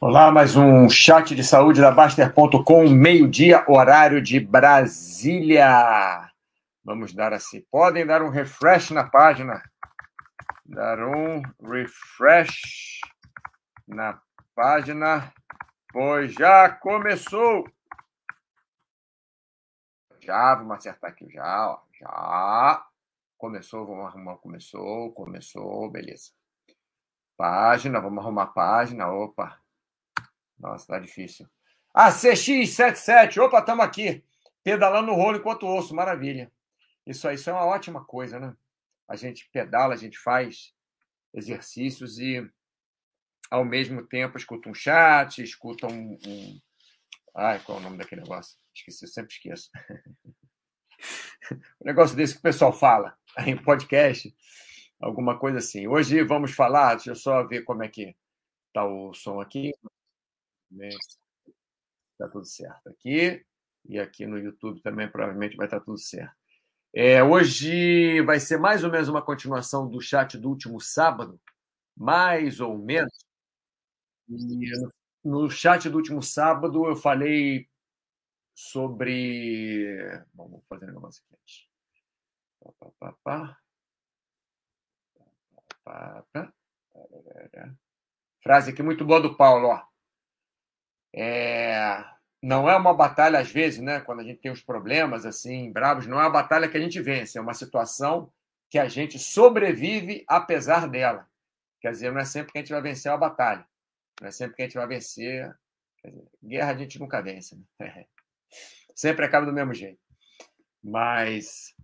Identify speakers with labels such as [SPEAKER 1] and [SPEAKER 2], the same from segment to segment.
[SPEAKER 1] Olá, mais um chat de saúde da Baster.com, meio-dia, horário de Brasília. Vamos dar assim. Podem dar um refresh na página. Dar um refresh na página, pois já começou. Já, vamos acertar aqui já, ó. Já. Começou, vamos arrumar. Começou, começou, beleza. Página, vamos arrumar a página. Opa. Nossa, tá difícil. Ah, CX77. Opa, estamos aqui. Pedalando no rolo enquanto ouço. Maravilha. Isso aí, isso é uma ótima coisa, né? A gente pedala, a gente faz exercícios e, ao mesmo tempo, escuta um chat, escuta um. um... Ai, qual é o nome daquele negócio? Esqueci, sempre esqueço. um negócio desse que o pessoal fala em podcast, alguma coisa assim. Hoje vamos falar, deixa eu só ver como é que está o som aqui. Está tudo certo aqui. E aqui no YouTube também provavelmente vai estar tudo certo. É, hoje vai ser mais ou menos uma continuação do chat do último sábado, mais ou menos. E no chat do último sábado eu falei sobre. Vamos fazer um negócio aqui. Pá, pá, pá, Frase aqui muito boa do Paulo, ó. É, não é uma batalha, às vezes, né, quando a gente tem os problemas assim, bravos, não é uma batalha que a gente vence, é uma situação que a gente sobrevive apesar dela. Quer dizer, não é sempre que a gente vai vencer uma batalha, não é sempre que a gente vai vencer. Dizer, guerra a gente nunca vence, né? sempre acaba do mesmo jeito. Mas,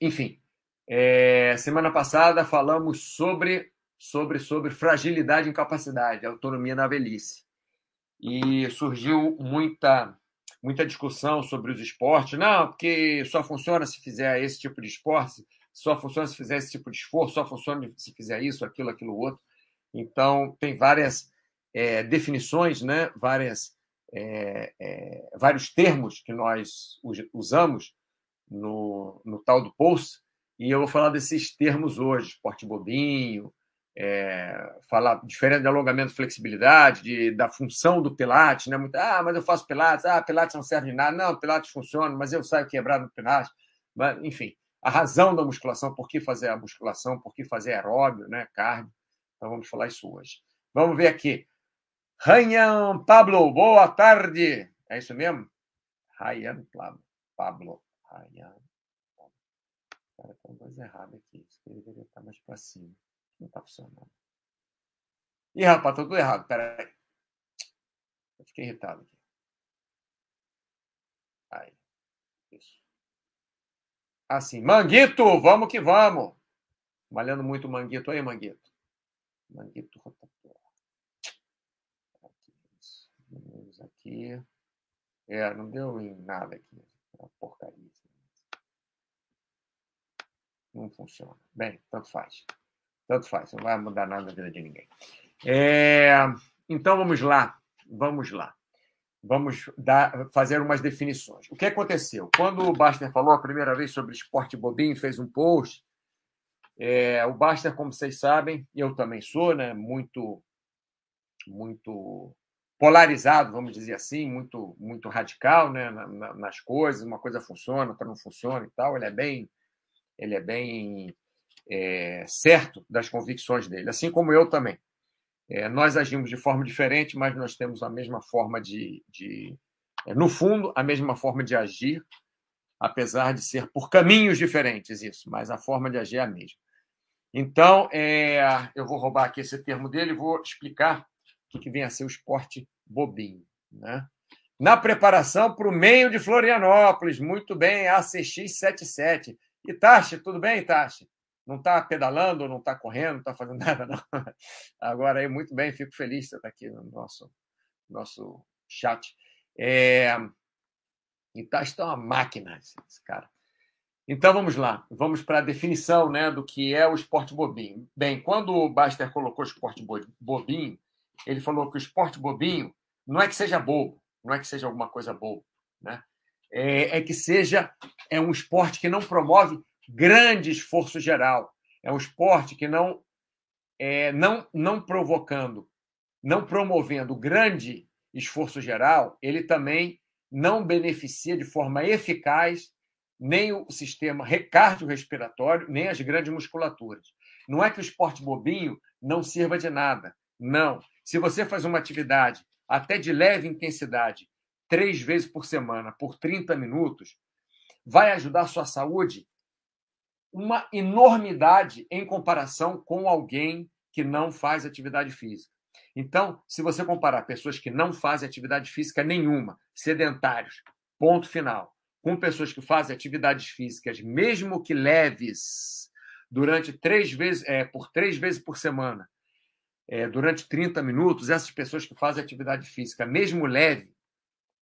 [SPEAKER 1] enfim, é, semana passada falamos sobre, sobre, sobre fragilidade e incapacidade, autonomia na velhice e surgiu muita muita discussão sobre os esportes. Não, porque só funciona se fizer esse tipo de esporte, só funciona se fizer esse tipo de esforço, só funciona se fizer isso, aquilo, aquilo outro. Então, tem várias é, definições, né? várias, é, é, vários termos que nós usamos no, no tal do post, e eu vou falar desses termos hoje, esporte bobinho, é, falar diferente de alongamento flexibilidade, de, da função do Pilates, né? Muito, ah, mas eu faço Pilates, ah, Pilates não serve de nada, não, Pilates funciona, mas eu saio quebrado no Pilates. Mas, enfim, a razão da musculação, por que fazer a musculação, por que fazer aeróbio, né? Cardio. Então vamos falar isso hoje. Vamos ver aqui. Ryan Pablo, boa tarde. É isso mesmo? Ryan Pablo. Ryan. Cara, tem uma coisa errada aqui. Isso deveria estar mais para cima. Não está funcionando. Ih, rapaz, tá tudo errado. Pera aí. Eu fiquei irritado aqui. Aí. Isso. Assim. Manguito, vamos que vamos. Malhando muito Manguito aí, Manguito. Manguito rotatório. Aqui. aqui. É, não deu em nada aqui. É uma porcaria. Não funciona. Bem, tanto faz. Tanto faz, não vai mudar nada na vida de ninguém. É, então vamos lá, vamos lá. Vamos dar, fazer umas definições. O que aconteceu? Quando o Baster falou a primeira vez sobre esporte bobinho, fez um post. É, o Baster, como vocês sabem, eu também sou, né, muito, muito polarizado, vamos dizer assim, muito, muito radical, né, nas coisas. Uma coisa funciona, outra não funciona e tal. Ele é bem, ele é bem é, certo das convicções dele, assim como eu também. É, nós agimos de forma diferente, mas nós temos a mesma forma de, de é, no fundo, a mesma forma de agir, apesar de ser por caminhos diferentes isso, mas a forma de agir é a mesma. Então, é, eu vou roubar aqui esse termo dele e vou explicar o que vem a ser o esporte bobinho. Né? Na preparação para o meio de Florianópolis, muito bem, ACX77. E tudo bem, Tachi? Não está pedalando, não está correndo, não está fazendo nada, não. Agora, aí, muito bem, fico feliz de você estar aqui no nosso, nosso chat. É... Então, está uma máquina, esse, cara. Então, vamos lá. Vamos para a definição né, do que é o esporte bobinho. Bem, quando o Baster colocou esporte bobinho, ele falou que o esporte bobinho não é que seja bobo, não é que seja alguma coisa boa, né? É, é que seja é um esporte que não promove grande esforço geral. É um esporte que não, é, não, não provocando não promovendo grande esforço geral, ele também não beneficia de forma eficaz nem o sistema cardiorrespiratório, nem as grandes musculaturas. Não é que o esporte bobinho não sirva de nada. Não. Se você faz uma atividade até de leve intensidade, três vezes por semana, por 30 minutos, vai ajudar a sua saúde uma enormidade em comparação com alguém que não faz atividade física. Então, se você comparar pessoas que não fazem atividade física nenhuma, sedentários, ponto final, com pessoas que fazem atividades físicas, mesmo que leves, durante três vezes, é, por três vezes por semana, é, durante 30 minutos, essas pessoas que fazem atividade física, mesmo leve,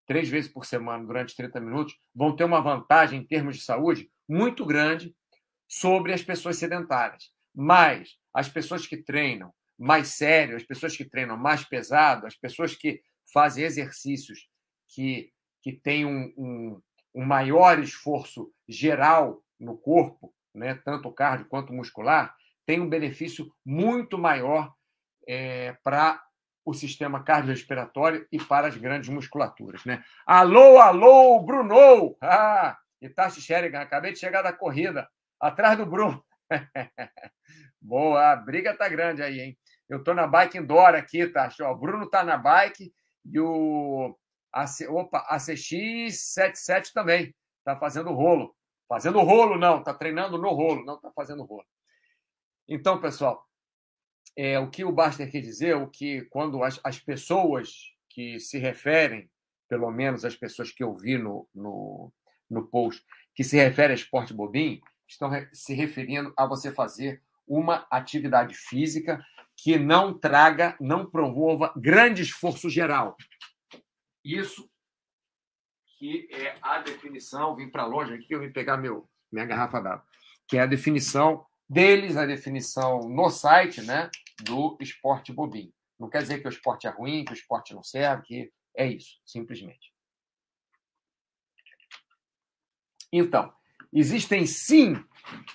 [SPEAKER 1] três vezes por semana, durante 30 minutos, vão ter uma vantagem em termos de saúde muito grande sobre as pessoas sedentárias. Mas as pessoas que treinam mais sério, as pessoas que treinam mais pesado, as pessoas que fazem exercícios que, que têm um, um, um maior esforço geral no corpo, né, tanto cardio quanto muscular, tem um benefício muito maior é, para o sistema cardiorrespiratório e para as grandes musculaturas. Né? Alô, alô, Bruno! Ah, Itachi Sherigan, acabei de chegar da corrida, atrás do Bruno. Boa, a briga tá grande aí, hein? Eu estou na bike indoor aqui, tá? O Bruno tá na bike e o AC, opa, ACX77 também tá fazendo rolo. Fazendo rolo, não, tá treinando no rolo, não tá fazendo rolo. Então, pessoal, é, o que o Baster quer dizer, o que quando as, as pessoas que se referem, pelo menos as pessoas que eu vi no, no, no post, que se referem a esporte bobinho, estão se referindo a você fazer uma atividade física que não traga, não promova grande esforço geral. Isso que é a definição, vim para longe aqui, eu vim pegar meu, minha garrafa d'água, que é a definição deles, a definição no site né, do esporte bobinho. Não quer dizer que o esporte é ruim, que o esporte não serve, que é isso, simplesmente. Então, existem sim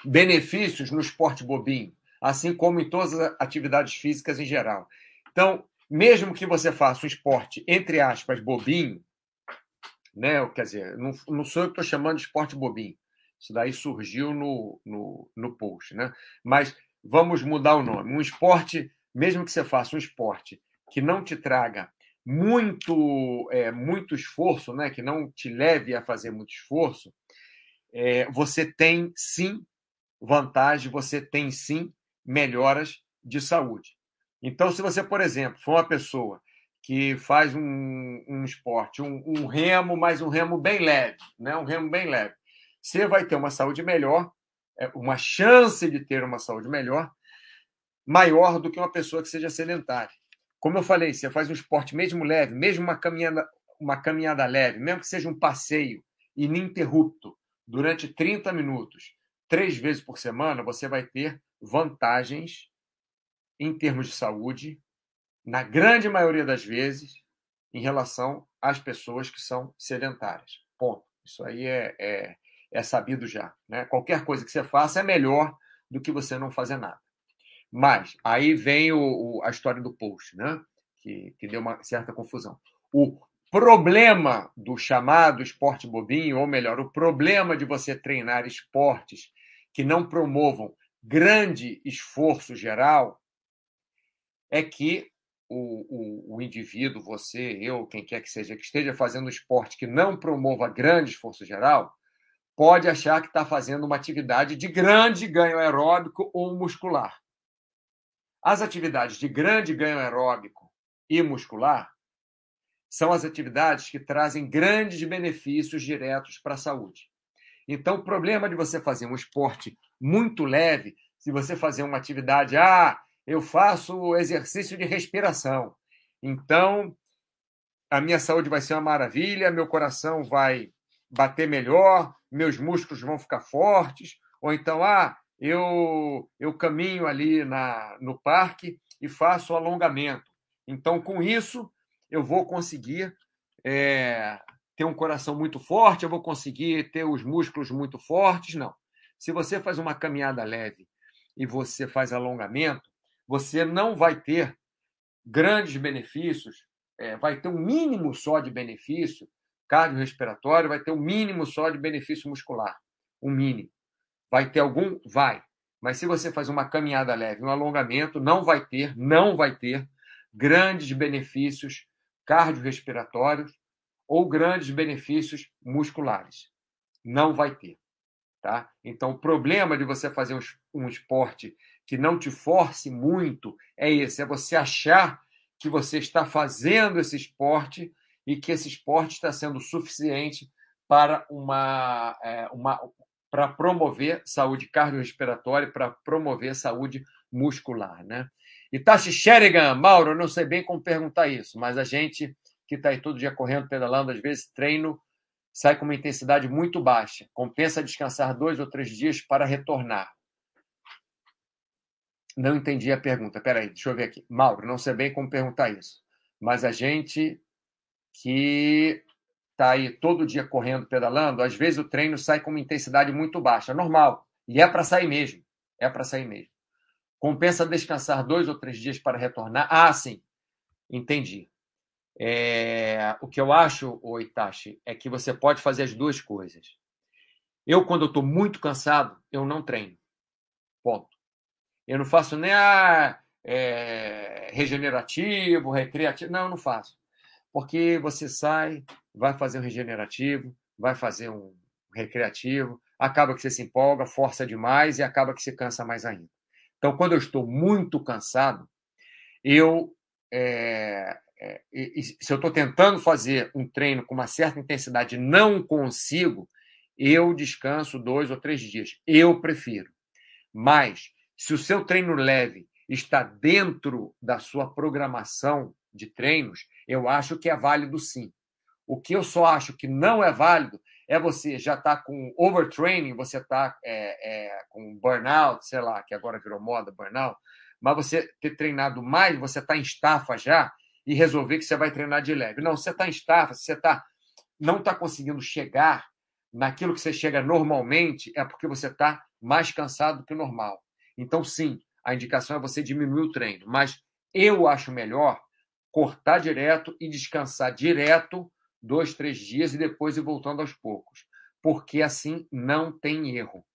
[SPEAKER 1] benefícios no esporte bobinho, assim como em todas as atividades físicas em geral. Então, mesmo que você faça um esporte, entre aspas, bobinho, né? quer dizer, não, não sou eu que estou chamando de esporte bobinho. Isso daí surgiu no, no, no post. Né? Mas vamos mudar o nome. Um esporte, mesmo que você faça um esporte que não te traga muito, é, muito esforço, né? que não te leve a fazer muito esforço, é, você tem sim vantagem, você tem sim melhoras de saúde. Então, se você, por exemplo, for uma pessoa que faz um, um esporte, um, um, remo, mas um remo bem leve, né? um remo bem leve, você vai ter uma saúde melhor, é, uma chance de ter uma saúde melhor, maior do que uma pessoa que seja sedentária. Como eu falei, você faz um esporte mesmo leve, mesmo uma caminhada, uma caminhada leve, mesmo que seja um passeio ininterrupto durante 30 minutos, três vezes por semana, você vai ter vantagens em termos de saúde, na grande maioria das vezes, em relação às pessoas que são sedentárias. Ponto. Isso aí é, é, é sabido já. Né? Qualquer coisa que você faça é melhor do que você não fazer nada. Mas aí vem o, o, a história do post, né? que, que deu uma certa confusão. O problema do chamado esporte bobinho, ou melhor, o problema de você treinar esportes que não promovam grande esforço geral é que o, o, o, indivíduo, você, eu, quem quer que seja, que esteja fazendo esporte que não promova grande esforço geral, pode achar que está fazendo uma atividade de grande ganho aeróbico ou muscular. As atividades de grande ganho aeróbico e muscular são as atividades que trazem grandes benefícios diretos para a saúde. Então, o problema de você fazer um esporte muito leve, se você fazer uma atividade, ah, eu faço exercício de respiração, então a minha saúde vai ser uma maravilha, meu coração vai bater melhor, meus músculos vão ficar fortes, ou então, ah, eu, eu caminho ali na, no parque e faço alongamento. Então, com isso, eu vou conseguir é, ter um coração muito forte, eu vou conseguir ter os músculos muito fortes. Não. Se você faz uma caminhada leve e você faz alongamento, você não vai ter grandes benefícios, é, vai ter um mínimo só de benefício cardiorrespiratório, vai ter um mínimo só de benefício muscular. Um mínimo. Vai ter algum? Vai. Mas se você faz uma caminhada leve, um alongamento, não vai ter, não vai ter grandes benefícios cardiorrespiratórios ou grandes benefícios musculares. Não vai ter. Tá? Então, o problema de você fazer um, esporte que não te force muito é esse: é você achar que você está fazendo esse esporte e que esse esporte está sendo suficiente para uma, é, uma para promover saúde cardiorrespiratória, para promover saúde muscular, né? Tashi Sherigan, Mauro, não sei bem como perguntar isso, mas a gente que está aí todo dia correndo, pedalando, às vezes treino sai com uma intensidade muito baixa. Compensa descansar dois ou três dias para retornar. Não entendi a pergunta. Peraí, deixa eu ver aqui. Mauro, não sei bem como perguntar isso. Mas a gente que está aí todo dia correndo, pedalando, às vezes o treino sai com uma intensidade muito baixa. Normal. E é para sair mesmo. É para sair mesmo. Compensa descansar dois ou três dias para retornar? Ah, sim. Entendi. É, o que eu acho, o Itachi, é que você pode fazer as duas coisas. Eu, quando eu estou muito cansado, eu não treino. Ponto. Eu não faço nem a é, regenerativo, recreativo. Não, eu não faço. Porque você sai, vai fazer um regenerativo, vai fazer um recreativo, acaba que você se empolga, força demais e acaba que você cansa mais ainda. Então, quando eu estou muito cansado, eu é, é, se eu estou tentando fazer um treino com uma certa intensidade e não consigo, eu descanso dois ou três dias. Eu prefiro. Mas, se o seu treino leve está dentro da sua programação de treinos, eu acho que é válido sim. O que eu só acho que não é válido é você já estar tá com overtraining, você está é, é, com burnout, sei lá, que agora virou moda, burnout, mas você ter treinado mais, você está em estafa já, e resolver que você vai treinar de leve. Não, você está em estafa, você tá, não está conseguindo chegar naquilo que você chega normalmente, é porque você está mais cansado do que o normal. Então, sim, a indicação é você diminuir o treino. Mas eu acho melhor cortar direto e descansar direto dois, três dias e depois ir voltando aos poucos. Porque assim não tem erro.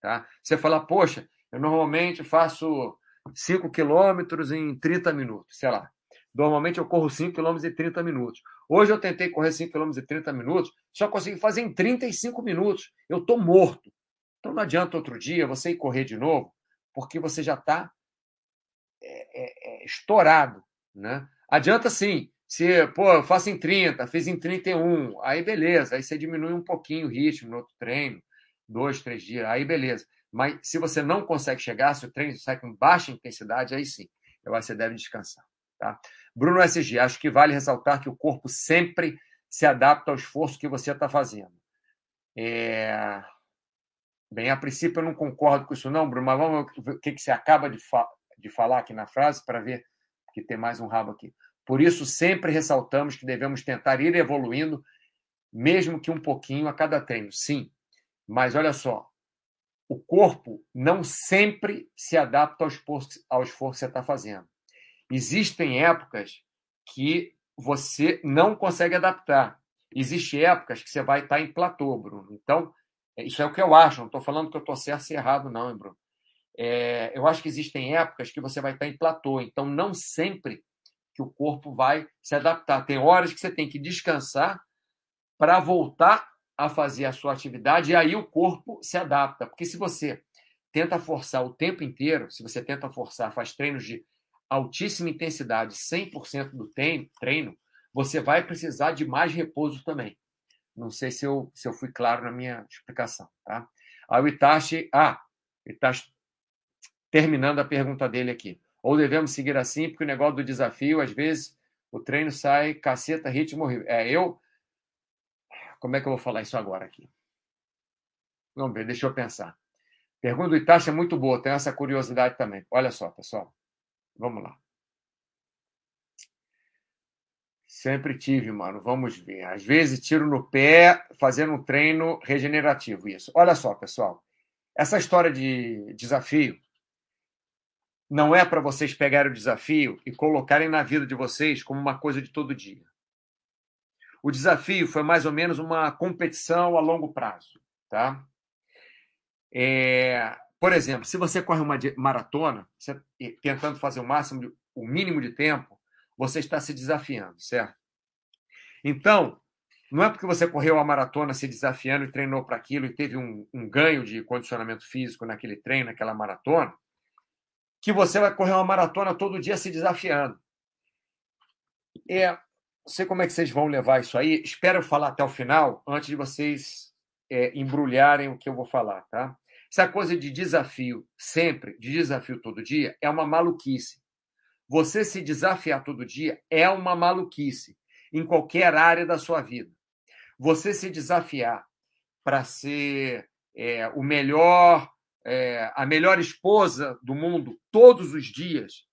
[SPEAKER 1] Tá? Você fala, poxa, eu normalmente faço 5 quilômetros em 30 minutos, sei lá. Normalmente eu corro 5 km e 30 minutos. Hoje eu tentei correr 5 km e 30 minutos, só consegui fazer em 35 minutos. Eu estou morto. Então não adianta outro dia você ir correr de novo, porque você já está é, é, é, estourado. Né? Adianta sim. Se, pô, eu faço em 30, fiz em 31, aí beleza, aí você diminui um pouquinho o ritmo no outro treino, dois, três dias, aí beleza. Mas se você não consegue chegar, se o treino sai com baixa intensidade, aí sim, eu acho que você deve descansar. Tá? Bruno SG, acho que vale ressaltar que o corpo sempre se adapta ao esforço que você está fazendo. É... Bem, a princípio eu não concordo com isso, não, Bruno, mas vamos ver o que, que você acaba de, fa de falar aqui na frase para ver que tem mais um rabo aqui. Por isso, sempre ressaltamos que devemos tentar ir evoluindo, mesmo que um pouquinho a cada treino. Sim, mas olha só, o corpo não sempre se adapta ao esforço, ao esforço que você está fazendo. Existem épocas que você não consegue adaptar. Existem épocas que você vai estar em platô, Bruno. Então, é, isso é o que eu acho. Não estou falando que eu estou certo e errado, não, hein, Bruno. É, eu acho que existem épocas que você vai estar em platô. Então, não sempre que o corpo vai se adaptar. Tem horas que você tem que descansar para voltar a fazer a sua atividade e aí o corpo se adapta. Porque se você tenta forçar o tempo inteiro, se você tenta forçar, faz treinos de altíssima intensidade, 100% do treino, você vai precisar de mais repouso também. Não sei se eu, se eu fui claro na minha explicação. Tá? Aí o Itachi. Ah, Itachi, terminando a pergunta dele aqui. Ou devemos seguir assim, porque o negócio do desafio, às vezes, o treino sai caceta, ritmo. É, eu. Como é que eu vou falar isso agora aqui? Vamos ver, deixa eu pensar. Pergunta do Itachi é muito boa, tem essa curiosidade também. Olha só, pessoal. Vamos lá. Sempre tive, mano. Vamos ver. Às vezes tiro no pé fazendo um treino regenerativo. Isso. Olha só, pessoal. Essa história de desafio não é para vocês pegarem o desafio e colocarem na vida de vocês como uma coisa de todo dia. O desafio foi mais ou menos uma competição a longo prazo, tá? É, por exemplo, se você corre uma maratona, você, tentando fazer o máximo, o mínimo de tempo, você está se desafiando, certo? Então, não é porque você correu a maratona se desafiando e treinou para aquilo e teve um, um, ganho de condicionamento físico naquele treino, naquela maratona, que você vai correr uma maratona todo dia se desafiando. É, não sei como é que vocês vão levar isso aí. Espero falar até o final, antes de vocês é, embrulharem o que eu vou falar, tá? Essa coisa de desafio sempre, de desafio todo dia, é uma maluquice. Você se desafiar todo dia é uma maluquice em qualquer área da sua vida. Você se desafiar para ser é, o melhor, é, a melhor esposa do mundo todos os dias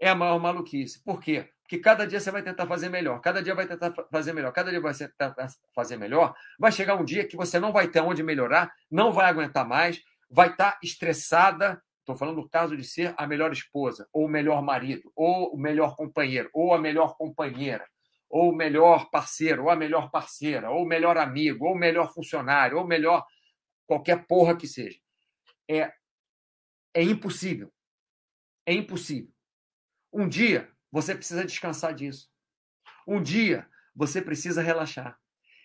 [SPEAKER 1] é a maior maluquice. Por quê? Porque cada dia você vai tentar fazer melhor, cada dia vai tentar fazer melhor, cada dia vai tentar fazer melhor. Vai chegar um dia que você não vai ter onde melhorar, não vai aguentar mais, vai estar estressada. Estou falando do caso de ser a melhor esposa, ou o melhor marido, ou o melhor companheiro, ou a melhor companheira ou o melhor parceiro, ou a melhor parceira, ou o melhor amigo, ou o melhor funcionário, ou o melhor qualquer porra que seja. É, é impossível. É impossível. Um dia você precisa descansar disso. Um dia você precisa relaxar.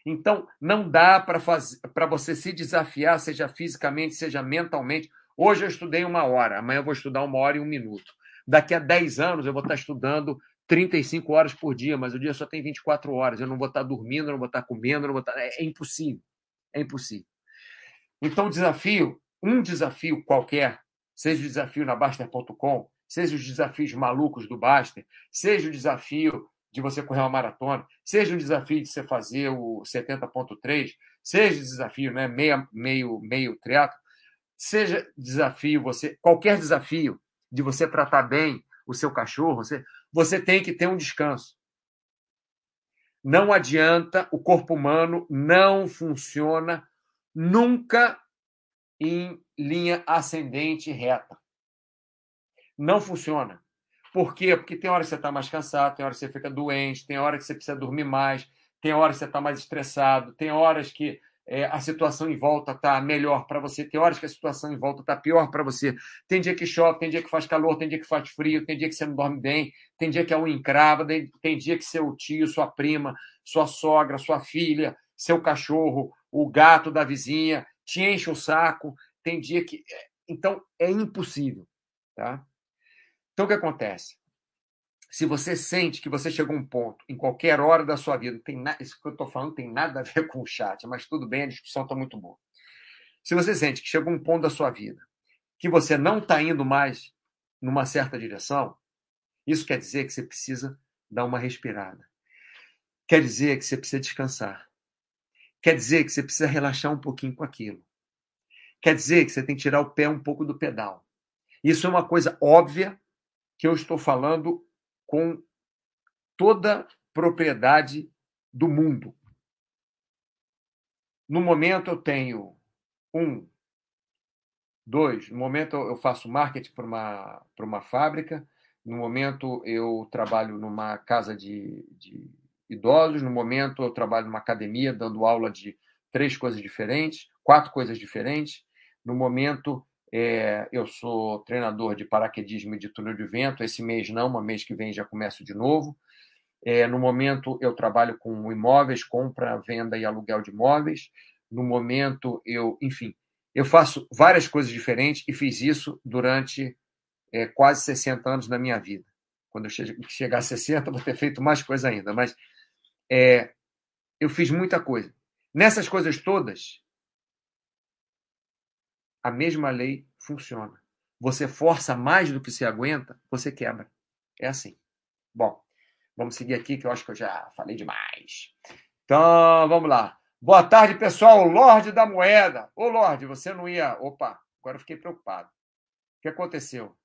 [SPEAKER 1] Então, não dá para você se desafiar, seja fisicamente, seja mentalmente. Hoje eu estudei uma hora, amanhã eu vou estudar uma hora e um minuto. Daqui a 10 anos eu vou estar estudando 35 horas por dia, mas o dia só tem 24 horas. Eu não vou estar dormindo, não vou estar comendo, não vou estar. É, é impossível. É impossível. Então, o desafio, um desafio qualquer, seja o desafio na Baster.com, seja os desafios malucos do Baster, seja o desafio de você correr uma maratona, seja o desafio de você fazer o 70.3, seja o desafio, né, meio, meio, meio triatlo, seja desafio, você qualquer desafio de você tratar bem o seu cachorro, você, você tem que ter um descanso. Não adianta, o corpo humano não funciona nunca em linha ascendente reta. Não funciona. Por quê? Porque tem hora que você está mais cansado, tem hora que você fica doente, tem hora que você precisa dormir mais, tem hora que você está mais estressado, tem horas que é, a situação em volta está melhor para você, tem horas que a situação em volta está pior para você. Tem dia que chove, tem dia que faz calor, tem dia que faz frio, tem dia que você não dorme bem, tem dia que a unha encrava, tem dia que seu tio, sua prima, sua sogra, sua filha, seu cachorro, o gato da vizinha te enche o saco, tem dia que. É, então, é impossível. Tá? Então, o que acontece? se você sente que você chegou a um ponto, em qualquer hora da sua vida, tem na... isso que eu estou falando tem nada a ver com o chat, mas tudo bem, a discussão está muito boa. Se você sente que chegou a um ponto da sua vida que você não está indo mais numa certa direção, isso quer dizer que você precisa dar uma respirada. Quer dizer que você precisa descansar. Quer dizer que você precisa relaxar um pouquinho com aquilo. Quer dizer que você tem que tirar o pé um pouco do pedal. Isso é uma coisa óbvia que eu estou falando com toda propriedade do mundo. No momento eu tenho um, dois. No momento eu faço marketing para uma, para uma fábrica. No momento eu trabalho numa casa de, de idosos. No momento eu trabalho numa academia dando aula de três coisas diferentes, quatro coisas diferentes. No momento é, eu sou treinador de paraquedismo e de túnel de vento. Esse mês não, uma mês que vem já começo de novo. É, no momento, eu trabalho com imóveis, compra, venda e aluguel de imóveis. No momento, eu, enfim, eu faço várias coisas diferentes e fiz isso durante é, quase 60 anos da minha vida. Quando eu chegar a 60, vou ter feito mais coisa ainda, mas é, eu fiz muita coisa. Nessas coisas todas, a mesma lei funciona. Você força mais do que se aguenta, você quebra. É assim. Bom, vamos seguir aqui que eu acho que eu já falei demais. Então, vamos lá. Boa tarde, pessoal. Lorde da Moeda. Ô, Lorde, você não ia. Opa, agora eu fiquei preocupado. O que aconteceu?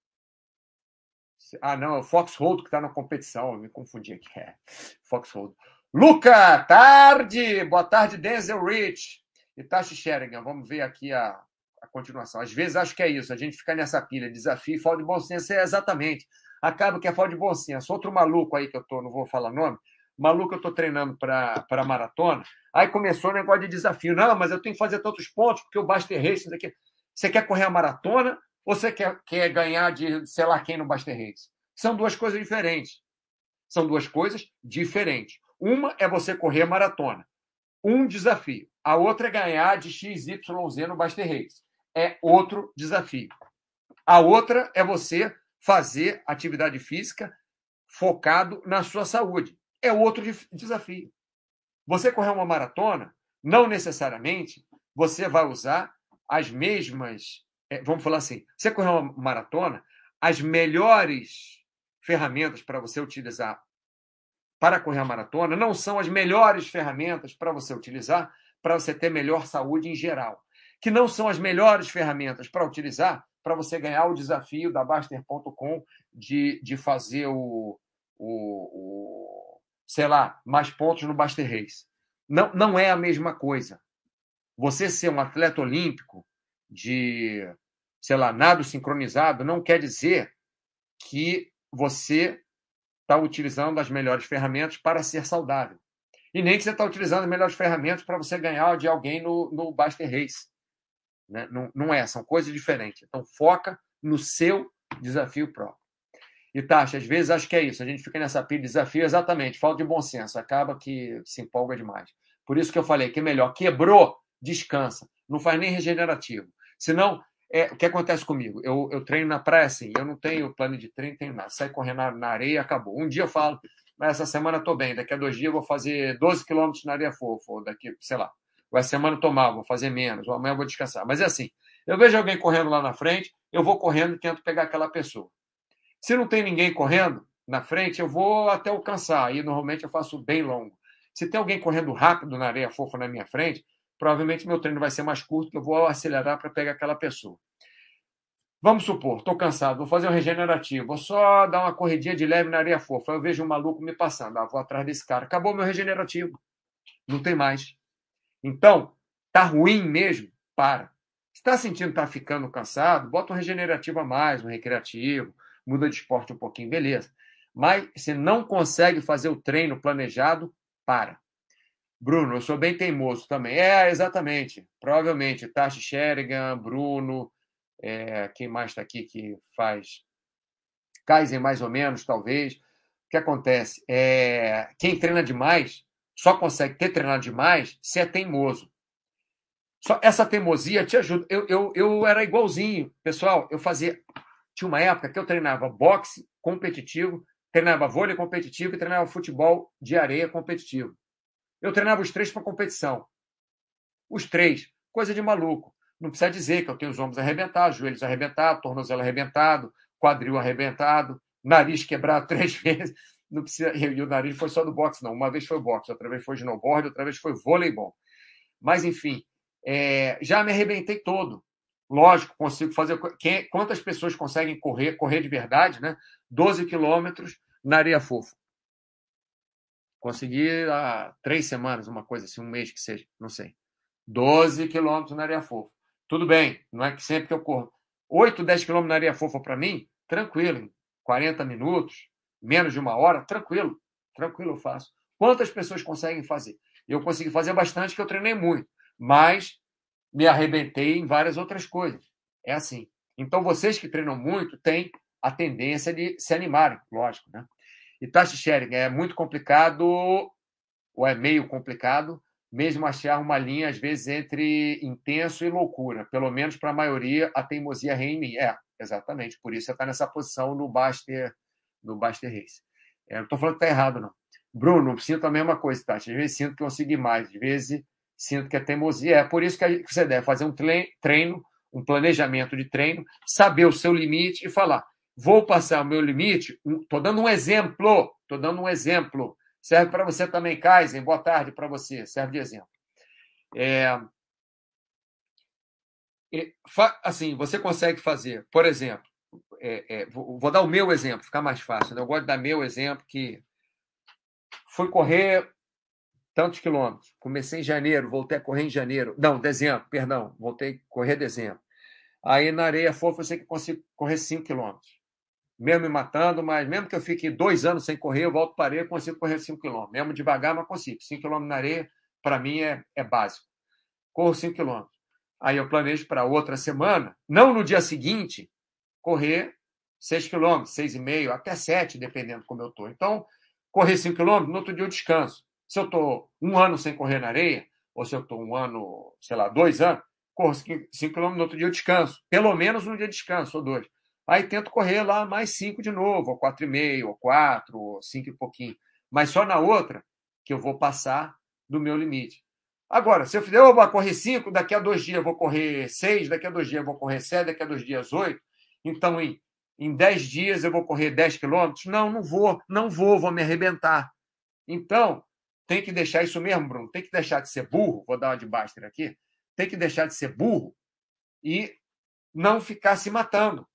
[SPEAKER 1] Ah, não, é o Foxhold que está na competição. Eu me confundi aqui. É, Foxhold. Luca, tarde! Boa tarde, Denzel Rich. E Tashi Sheringham. Vamos ver aqui a a continuação. Às vezes acho que é isso, a gente fica nessa pilha, desafio e falta de bom senso. É exatamente. Acaba que é falta de bom senso. Outro maluco aí que eu tô, não vou falar nome, maluco eu tô treinando para maratona, aí começou o negócio de desafio. Não, mas eu tenho que fazer tantos pontos, porque o Baster Race, daqui. Você quer correr a maratona ou você quer, quer ganhar de sei lá quem no Baster Race? São duas coisas diferentes. São duas coisas diferentes. Uma é você correr maratona. Um desafio. A outra é ganhar de XYZ no Baster Race. É outro desafio. A outra é você fazer atividade física focado na sua saúde. É outro desafio. Você correr uma maratona, não necessariamente você vai usar as mesmas. É, vamos falar assim: você correr uma maratona, as melhores ferramentas para você utilizar para correr a maratona não são as melhores ferramentas para você utilizar para você ter melhor saúde em geral. Que não são as melhores ferramentas para utilizar para você ganhar o desafio da Baster.com de, de fazer o, o, o, sei lá, mais pontos no Baster Race. Não, não é a mesma coisa. Você ser um atleta olímpico de, sei lá, nado sincronizado não quer dizer que você está utilizando as melhores ferramentas para ser saudável. E nem que você está utilizando as melhores ferramentas para você ganhar de alguém no, no Baster Race. Né? Não, não é, são coisas diferentes. Então, foca no seu desafio próprio. E, Tasha, às vezes acho que é isso. A gente fica nessa pilha de desafio, exatamente, falta de bom senso. Acaba que se empolga demais. Por isso que eu falei que é melhor. Quebrou, descansa. Não faz nem regenerativo. Senão, é, o que acontece comigo? Eu, eu treino na praia assim, eu não tenho plano de treino, tenho nada. Sai correndo na, na areia acabou. Um dia eu falo, mas essa semana estou bem, daqui a dois dias eu vou fazer 12 quilômetros na areia fofa, ou daqui, sei lá. Ou a semana eu tô mal, vou fazer menos, ou amanhã eu vou descansar. Mas é assim, eu vejo alguém correndo lá na frente, eu vou correndo e tento pegar aquela pessoa. Se não tem ninguém correndo na frente, eu vou até alcançar. E normalmente eu faço bem longo. Se tem alguém correndo rápido na areia fofa na minha frente, provavelmente meu treino vai ser mais curto, eu vou acelerar para pegar aquela pessoa. Vamos supor, estou cansado, vou fazer um regenerativo, vou só dar uma corridinha de leve na areia fofa. Eu vejo um maluco me passando, ah, vou atrás desse cara. Acabou meu regenerativo. Não tem mais. Então, tá ruim mesmo? Para. Está sentindo está ficando cansado? Bota um regenerativo a mais, um recreativo, muda de esporte um pouquinho, beleza. Mas se não consegue fazer o treino planejado, para. Bruno, eu sou bem teimoso também. É, exatamente. Provavelmente. Tashi Sherigan, Bruno, é, quem mais está aqui que faz? Kaizen, mais ou menos, talvez. O que acontece? É, quem treina demais só consegue ter treinado demais se é teimoso. Só essa teimosia te ajuda. Eu, eu, eu era igualzinho. Pessoal, eu fazia. Tinha uma época que eu treinava boxe competitivo, treinava vôlei competitivo e treinava futebol de areia competitivo. Eu treinava os três para competição. Os três. Coisa de maluco. Não precisa dizer que eu tenho os ombros arrebentados, joelhos arrebentados, tornozelo arrebentado, quadril arrebentado, nariz quebrado três vezes. Não precisa... E o nariz foi só do boxe, não. Uma vez foi boxe, outra vez foi snowboard, outra vez foi voleibol. Mas, enfim, é... já me arrebentei todo. Lógico, consigo fazer. Quantas pessoas conseguem correr, correr de verdade, né? 12 quilômetros na areia fofa. Consegui há três semanas, uma coisa assim, um mês que seja, não sei. 12 quilômetros na areia fofa. Tudo bem, não é que sempre que eu corro. 8, 10 quilômetros na areia fofa para mim, tranquilo. 40 minutos, menos de uma hora, tranquilo. Tranquilo eu faço. Quantas pessoas conseguem fazer? Eu consegui fazer bastante, que eu treinei muito. Mas me arrebentei em várias outras coisas. É assim. Então, vocês que treinam muito têm a tendência de se animarem, lógico, né? E taxa sharing é muito complicado, ou é meio complicado, mesmo achar uma linha, às vezes, entre intenso e loucura. Pelo menos para a maioria, a teimosia reina em mim. É, exatamente. Por isso você está nessa posição no Baster, no Baster Race. É, não estou falando que está errado, não. Bruno, sinto a mesma coisa, tá? Às vezes sinto que consegui mais, às vezes sinto que é teimosia. É por isso que você deve fazer um treino, um planejamento de treino, saber o seu limite e falar: vou passar o meu limite. Estou dando um exemplo, estou dando um exemplo. Serve para você também, Kaizen. Boa tarde para você. Serve de exemplo. É... Assim, você consegue fazer, por exemplo, é, é, vou, vou, dar o meu exemplo, ficar mais fácil. Né? Eu gosto de dar meu exemplo que fui correr tantos quilômetros. Comecei em janeiro, voltei a correr em janeiro. Não, dezembro, perdão, voltei a correr em dezembro. Aí na areia fofa eu sei que consigo correr 5 quilômetros. Mesmo me matando, mas mesmo que eu fique dois anos sem correr, eu volto para a areia e consigo correr 5 quilômetros. Mesmo devagar, mas consigo. 5 quilômetros na areia, para mim, é, é básico. Corro 5 quilômetros. Aí eu planejo para outra semana, não no dia seguinte, correr 6 quilômetros, 6,5, até 7, dependendo como eu estou. Então, correr 5 quilômetros, no outro dia eu descanso. Se eu estou um ano sem correr na areia, ou se eu estou um ano, sei lá, dois anos, corro 5 quilômetros, no outro dia eu descanso. Pelo menos um dia de descanso, ou dois. Aí tento correr lá mais 5 de novo, ou 4,5, ou 4, ou 5 e pouquinho. Mas só na outra que eu vou passar do meu limite. Agora, se eu fizer, eu vou correr 5, daqui a dois dias eu vou correr 6, daqui a dois dias eu vou correr 7, daqui a dois dias 8. Então, em, em 10 dias eu vou correr 10 quilômetros? Não, não vou, não vou, vou me arrebentar. Então, tem que deixar isso mesmo, Bruno. Tem que deixar de ser burro. Vou dar uma de Baster aqui. Tem que deixar de ser burro e não ficar se matando.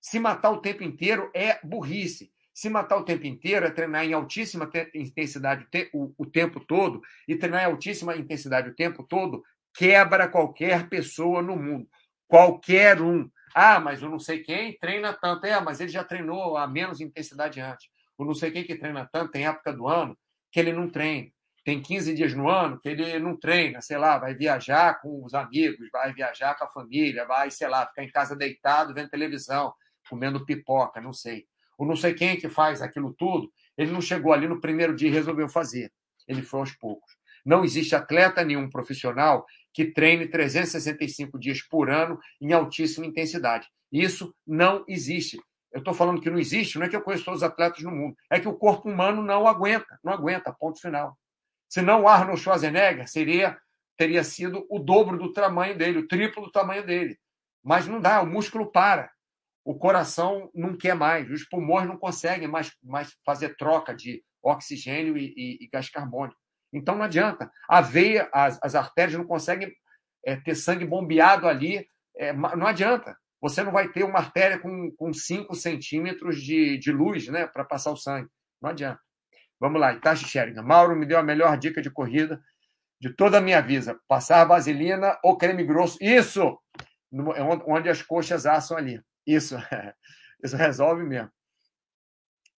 [SPEAKER 1] Se matar o tempo inteiro é burrice. Se matar o tempo inteiro é treinar em altíssima intensidade o, o tempo todo, e treinar em altíssima intensidade o tempo todo quebra qualquer pessoa no mundo. Qualquer um. Ah, mas eu não sei quem treina tanto. É, mas ele já treinou a menos intensidade antes. O não sei quem que treina tanto em época do ano que ele não treina. Tem 15 dias no ano que ele não treina, sei lá, vai viajar com os amigos, vai viajar com a família, vai, sei lá, ficar em casa deitado vendo televisão, comendo pipoca, não sei. O não sei quem que faz aquilo tudo, ele não chegou ali no primeiro dia e resolveu fazer. Ele foi aos poucos. Não existe atleta nenhum profissional que treine 365 dias por ano em altíssima intensidade. Isso não existe. Eu estou falando que não existe, não é que eu conheço todos os atletas no mundo, é que o corpo humano não aguenta, não aguenta, ponto final. Senão o Arnold Schwarzenegger seria, teria sido o dobro do tamanho dele, o triplo do tamanho dele. Mas não dá, o músculo para. O coração não quer mais, os pulmões não conseguem mais, mais fazer troca de oxigênio e, e, e gás carbônico. Então não adianta. A veia, as, as artérias não conseguem é, ter sangue bombeado ali, é, não adianta você não vai ter uma artéria com, com 5 centímetros de, de luz né, para passar o sangue. Não adianta. Vamos lá, Itachi Sheringham. Mauro me deu a melhor dica de corrida de toda a minha vida. Passar vaselina ou creme grosso. Isso! É onde as coxas assam ali. Isso. Isso resolve mesmo.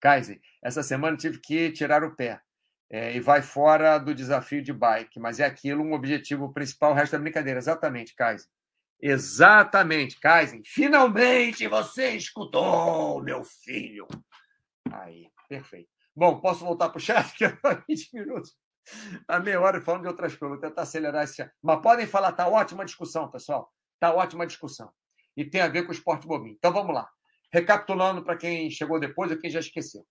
[SPEAKER 1] Kaiser, essa semana tive que tirar o pé. É, e vai fora do desafio de bike, mas é aquilo um objetivo principal, o resto é brincadeira. Exatamente, Kaiser. Exatamente, Kaizen. Finalmente você escutou, meu filho. Aí, perfeito. Bom, posso voltar para o chat? Que é 20 minutos. A meia hora falando de outras coisas. Vou tentar acelerar esse chat. Mas podem falar, tá ótima discussão, pessoal. Tá ótima discussão. E tem a ver com o esporte bobinho. Então vamos lá. Recapitulando para quem chegou depois ou quem já esqueceu.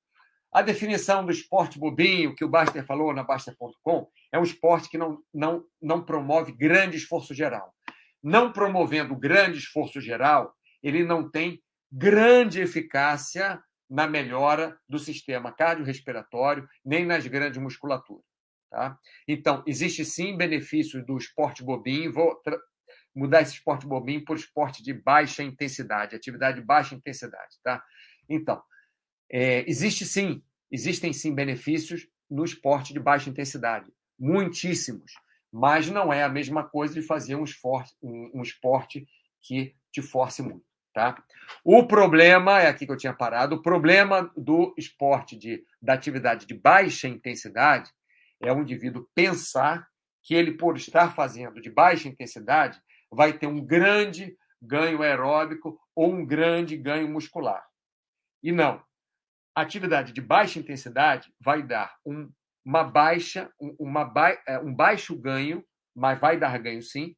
[SPEAKER 1] A definição do esporte bobinho, que o Baster falou na Baster.com, é um esporte que não, não, não promove grande esforço geral não promovendo grande esforço geral, ele não tem grande eficácia na melhora do sistema cardiorrespiratório, nem nas grandes musculaturas. Tá? Então, existe sim benefício do esporte bobinho, vou mudar esse esporte bobinho por esporte de baixa intensidade, atividade de baixa intensidade. Tá? Então, é, existe sim, existem sim benefícios no esporte de baixa intensidade, muitíssimos mas não é a mesma coisa de fazer um esporte, um, um esporte que te force muito. Tá? O problema, é aqui que eu tinha parado, o problema do esporte de, da atividade de baixa intensidade é o indivíduo pensar que ele, por estar fazendo de baixa intensidade, vai ter um grande ganho aeróbico ou um grande ganho muscular. E não. Atividade de baixa intensidade vai dar um uma baixa, uma, é, um baixo ganho, mas vai dar ganho sim,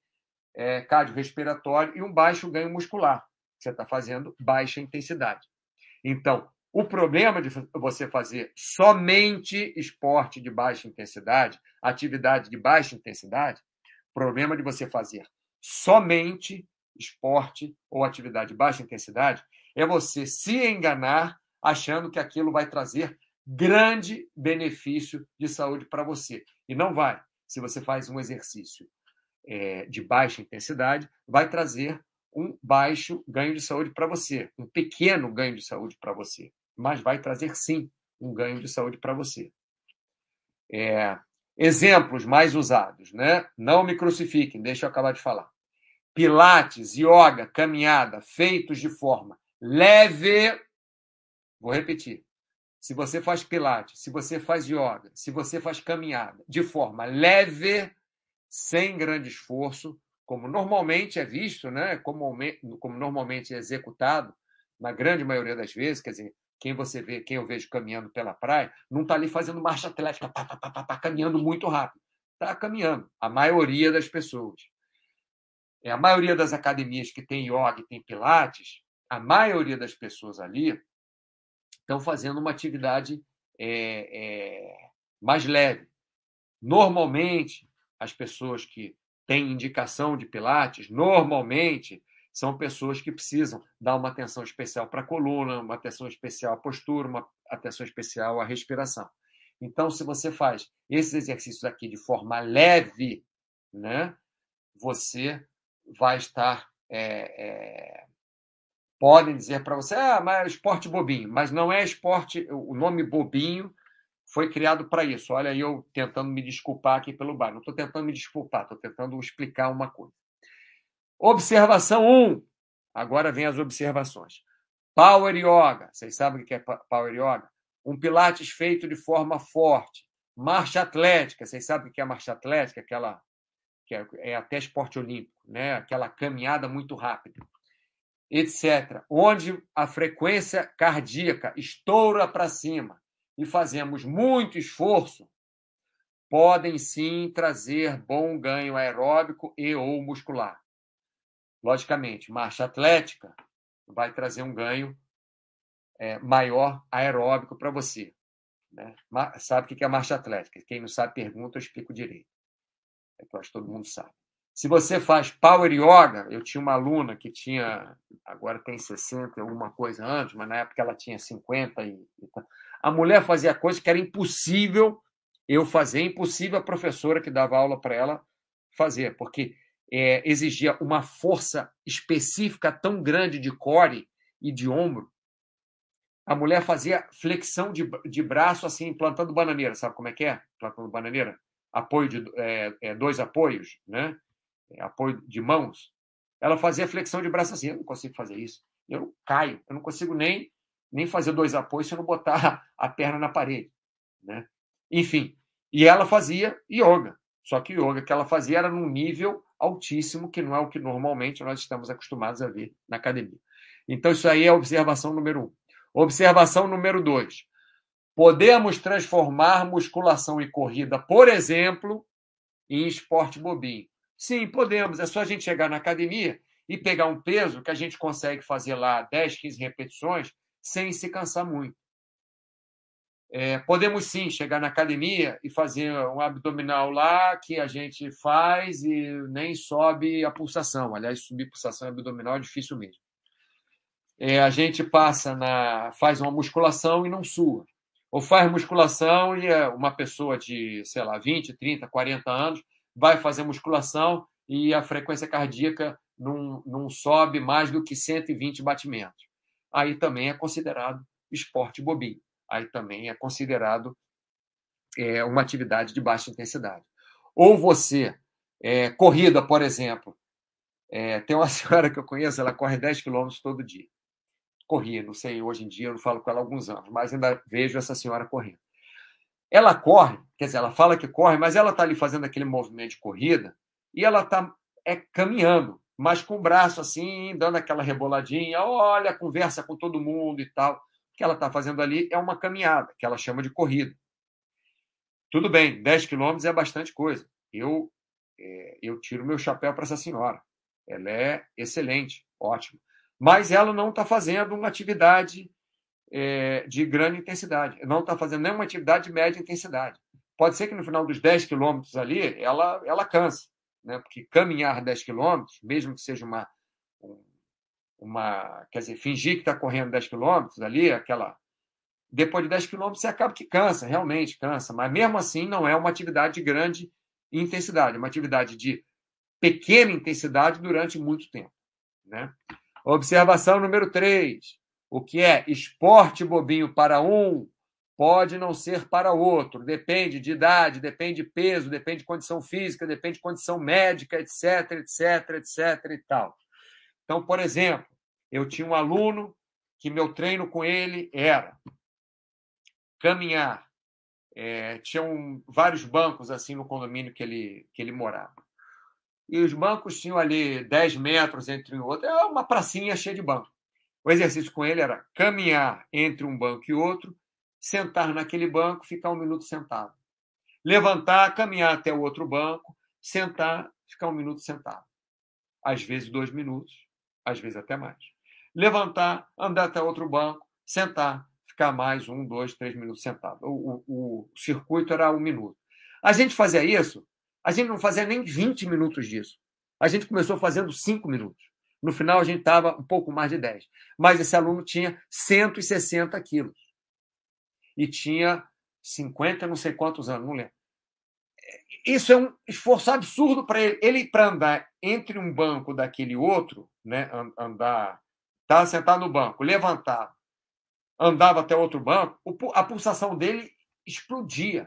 [SPEAKER 1] é, cardiorrespiratório, e um baixo ganho muscular. Você está fazendo baixa intensidade. Então, o problema de você fazer somente esporte de baixa intensidade, atividade de baixa intensidade, problema de você fazer somente esporte ou atividade de baixa intensidade é você se enganar achando que aquilo vai trazer grande benefício de saúde para você. E não vai. Se você faz um exercício é, de baixa intensidade, vai trazer um baixo ganho de saúde para você, um pequeno ganho de saúde para você, mas vai trazer sim um ganho de saúde para você. É, exemplos mais usados, né? Não me crucifiquem, deixa eu acabar de falar. pilates, yoga, caminhada, feitos de forma leve, vou repetir. Se você faz pilates, se você faz yoga, se você faz caminhada de forma leve, sem grande esforço, como normalmente é visto, né? como, como normalmente é executado, na grande maioria das vezes, quer dizer, quem você vê, quem eu vejo caminhando pela praia, não está ali fazendo marcha atlética, tá, tá, tá, tá, tá caminhando muito rápido. Está caminhando, a maioria das pessoas. É, a maioria das academias que tem yoga e tem pilates, a maioria das pessoas ali estão fazendo uma atividade é, é, mais leve. Normalmente, as pessoas que têm indicação de Pilates, normalmente são pessoas que precisam dar uma atenção especial para a coluna, uma atenção especial à postura, uma atenção especial à respiração. Então, se você faz esses exercícios aqui de forma leve, né, você vai estar é, é, podem dizer para você, ah, mas é esporte bobinho, mas não é esporte, o nome bobinho foi criado para isso. Olha, eu tentando me desculpar aqui pelo bar. Não estou tentando me desculpar, estou tentando explicar uma coisa. Observação 1. Agora vem as observações. Power Yoga. Vocês sabem o que é Power Yoga? Um pilates feito de forma forte. Marcha atlética. Vocês sabem o que é marcha atlética? Aquela que é, é até esporte olímpico, né? Aquela caminhada muito rápida etc., onde a frequência cardíaca estoura para cima e fazemos muito esforço, podem sim trazer bom ganho aeróbico e ou muscular. Logicamente, marcha atlética vai trazer um ganho é, maior aeróbico para você. Né? Sabe o que é marcha atlética? Quem não sabe, pergunta, eu explico direito. É que eu acho que todo mundo sabe. Se você faz Power Yoga, eu tinha uma aluna que tinha, agora tem 60 alguma coisa antes, mas na época ela tinha 50 e, a mulher fazia coisas que era impossível eu fazer, impossível a professora que dava aula para ela fazer, porque é, exigia uma força específica tão grande de core e de ombro. A mulher fazia flexão de, de braço assim, plantando bananeira, sabe como é que é? Plantando bananeira, apoio de é, é, dois apoios, né? É, apoio de mãos, ela fazia flexão de braço assim. Eu não consigo fazer isso. Eu caio. Eu não consigo nem, nem fazer dois apoios se eu não botar a perna na parede. Né? Enfim, e ela fazia yoga. Só que o yoga que ela fazia era num nível altíssimo, que não é o que normalmente nós estamos acostumados a ver na academia. Então, isso aí é observação número um. Observação número dois. Podemos transformar musculação e corrida, por exemplo, em esporte bobinho. Sim, podemos. É só a gente chegar na academia e pegar um peso que a gente consegue fazer lá 10, 15 repetições sem se cansar muito. É, podemos sim chegar na academia e fazer um abdominal lá que a gente faz e nem sobe a pulsação. Aliás, subir pulsação abdominal é difícil mesmo. É, a gente passa na. faz uma musculação e não sua. Ou faz musculação e é uma pessoa de, sei lá, 20, 30, 40 anos vai fazer musculação e a frequência cardíaca não, não sobe mais do que 120 batimentos. Aí também é considerado esporte bobinho. Aí também é considerado é, uma atividade de baixa intensidade. Ou você, é, corrida, por exemplo, é, tem uma senhora que eu conheço, ela corre 10 quilômetros todo dia. Corria, não sei, hoje em dia eu não falo com ela há alguns anos, mas ainda vejo essa senhora correndo. Ela corre, quer dizer, ela fala que corre, mas ela está ali fazendo aquele movimento de corrida e ela está é, caminhando, mas com o braço assim, dando aquela reboladinha, olha, conversa com todo mundo e tal. Que ela está fazendo ali é uma caminhada, que ela chama de corrida. Tudo bem, 10 quilômetros é bastante coisa. Eu, é, eu tiro meu chapéu para essa senhora. Ela é excelente, ótima. Mas ela não está fazendo uma atividade é, de grande intensidade. Não está fazendo nenhuma atividade de média intensidade. Pode ser que no final dos 10 quilômetros ali ela, ela canse, né? porque caminhar 10 quilômetros, mesmo que seja uma, uma. Quer dizer, fingir que está correndo 10 quilômetros ali, aquela. Depois de 10 quilômetros você acaba que cansa, realmente cansa, mas mesmo assim não é uma atividade de grande intensidade, é uma atividade de pequena intensidade durante muito tempo. Né? Observação número 3 o que é esporte bobinho para um pode não ser para outro. Depende de idade, depende de peso, depende de condição física, depende de condição médica, etc, etc, etc e tal. Então, por exemplo, eu tinha um aluno que meu treino com ele era caminhar. É, tinham vários bancos assim no condomínio que ele, que ele morava. E os bancos tinham ali 10 metros entre um outro, é uma pracinha cheia de banco. O exercício com ele era caminhar entre um banco e outro, sentar naquele banco, ficar um minuto sentado. Levantar, caminhar até o outro banco, sentar, ficar um minuto sentado. Às vezes dois minutos, às vezes até mais. Levantar, andar até outro banco, sentar, ficar mais um, dois, três minutos sentado. O, o, o circuito era um minuto. A gente fazia isso, a gente não fazia nem 20 minutos disso. A gente começou fazendo cinco minutos. No final, a gente estava um pouco mais de 10. Mas esse aluno tinha 160 quilos. E tinha 50, não sei quantos anos, não lembro. Isso é um esforço absurdo para ele. Ele, para andar entre um banco daquele outro, né, andar, tá sentado no banco, levantar, andava até outro banco, a pulsação dele explodia.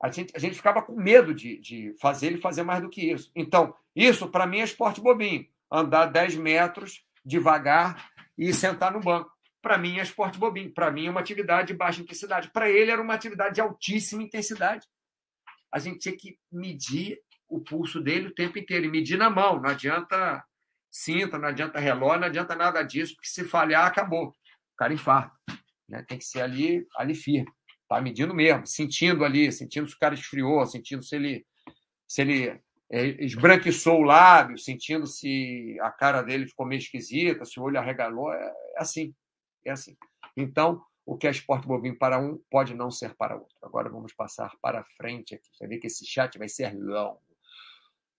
[SPEAKER 1] A gente, a gente ficava com medo de, de fazer ele fazer mais do que isso. Então, isso para mim é esporte bobinho. Andar 10 metros devagar e sentar no banco. Para mim é esporte bobinho. Para mim é uma atividade de baixa intensidade. Para ele era uma atividade de altíssima intensidade. A gente tinha que medir o pulso dele o tempo inteiro e medir na mão. Não adianta cinta, não adianta relógio, não adianta nada disso, porque se falhar, acabou. O cara infarta. Né? Tem que ser ali, ali firme. Tá medindo mesmo, sentindo ali, sentindo se o cara esfriou, sentindo se ele, se ele é, esbranquiçou o lábio, sentindo se a cara dele ficou meio esquisita, se o olho arregalou. É, é assim. É assim. Então, o que é esporte bobinho para um pode não ser para outro. Agora vamos passar para frente aqui. Você vê que esse chat vai ser longo.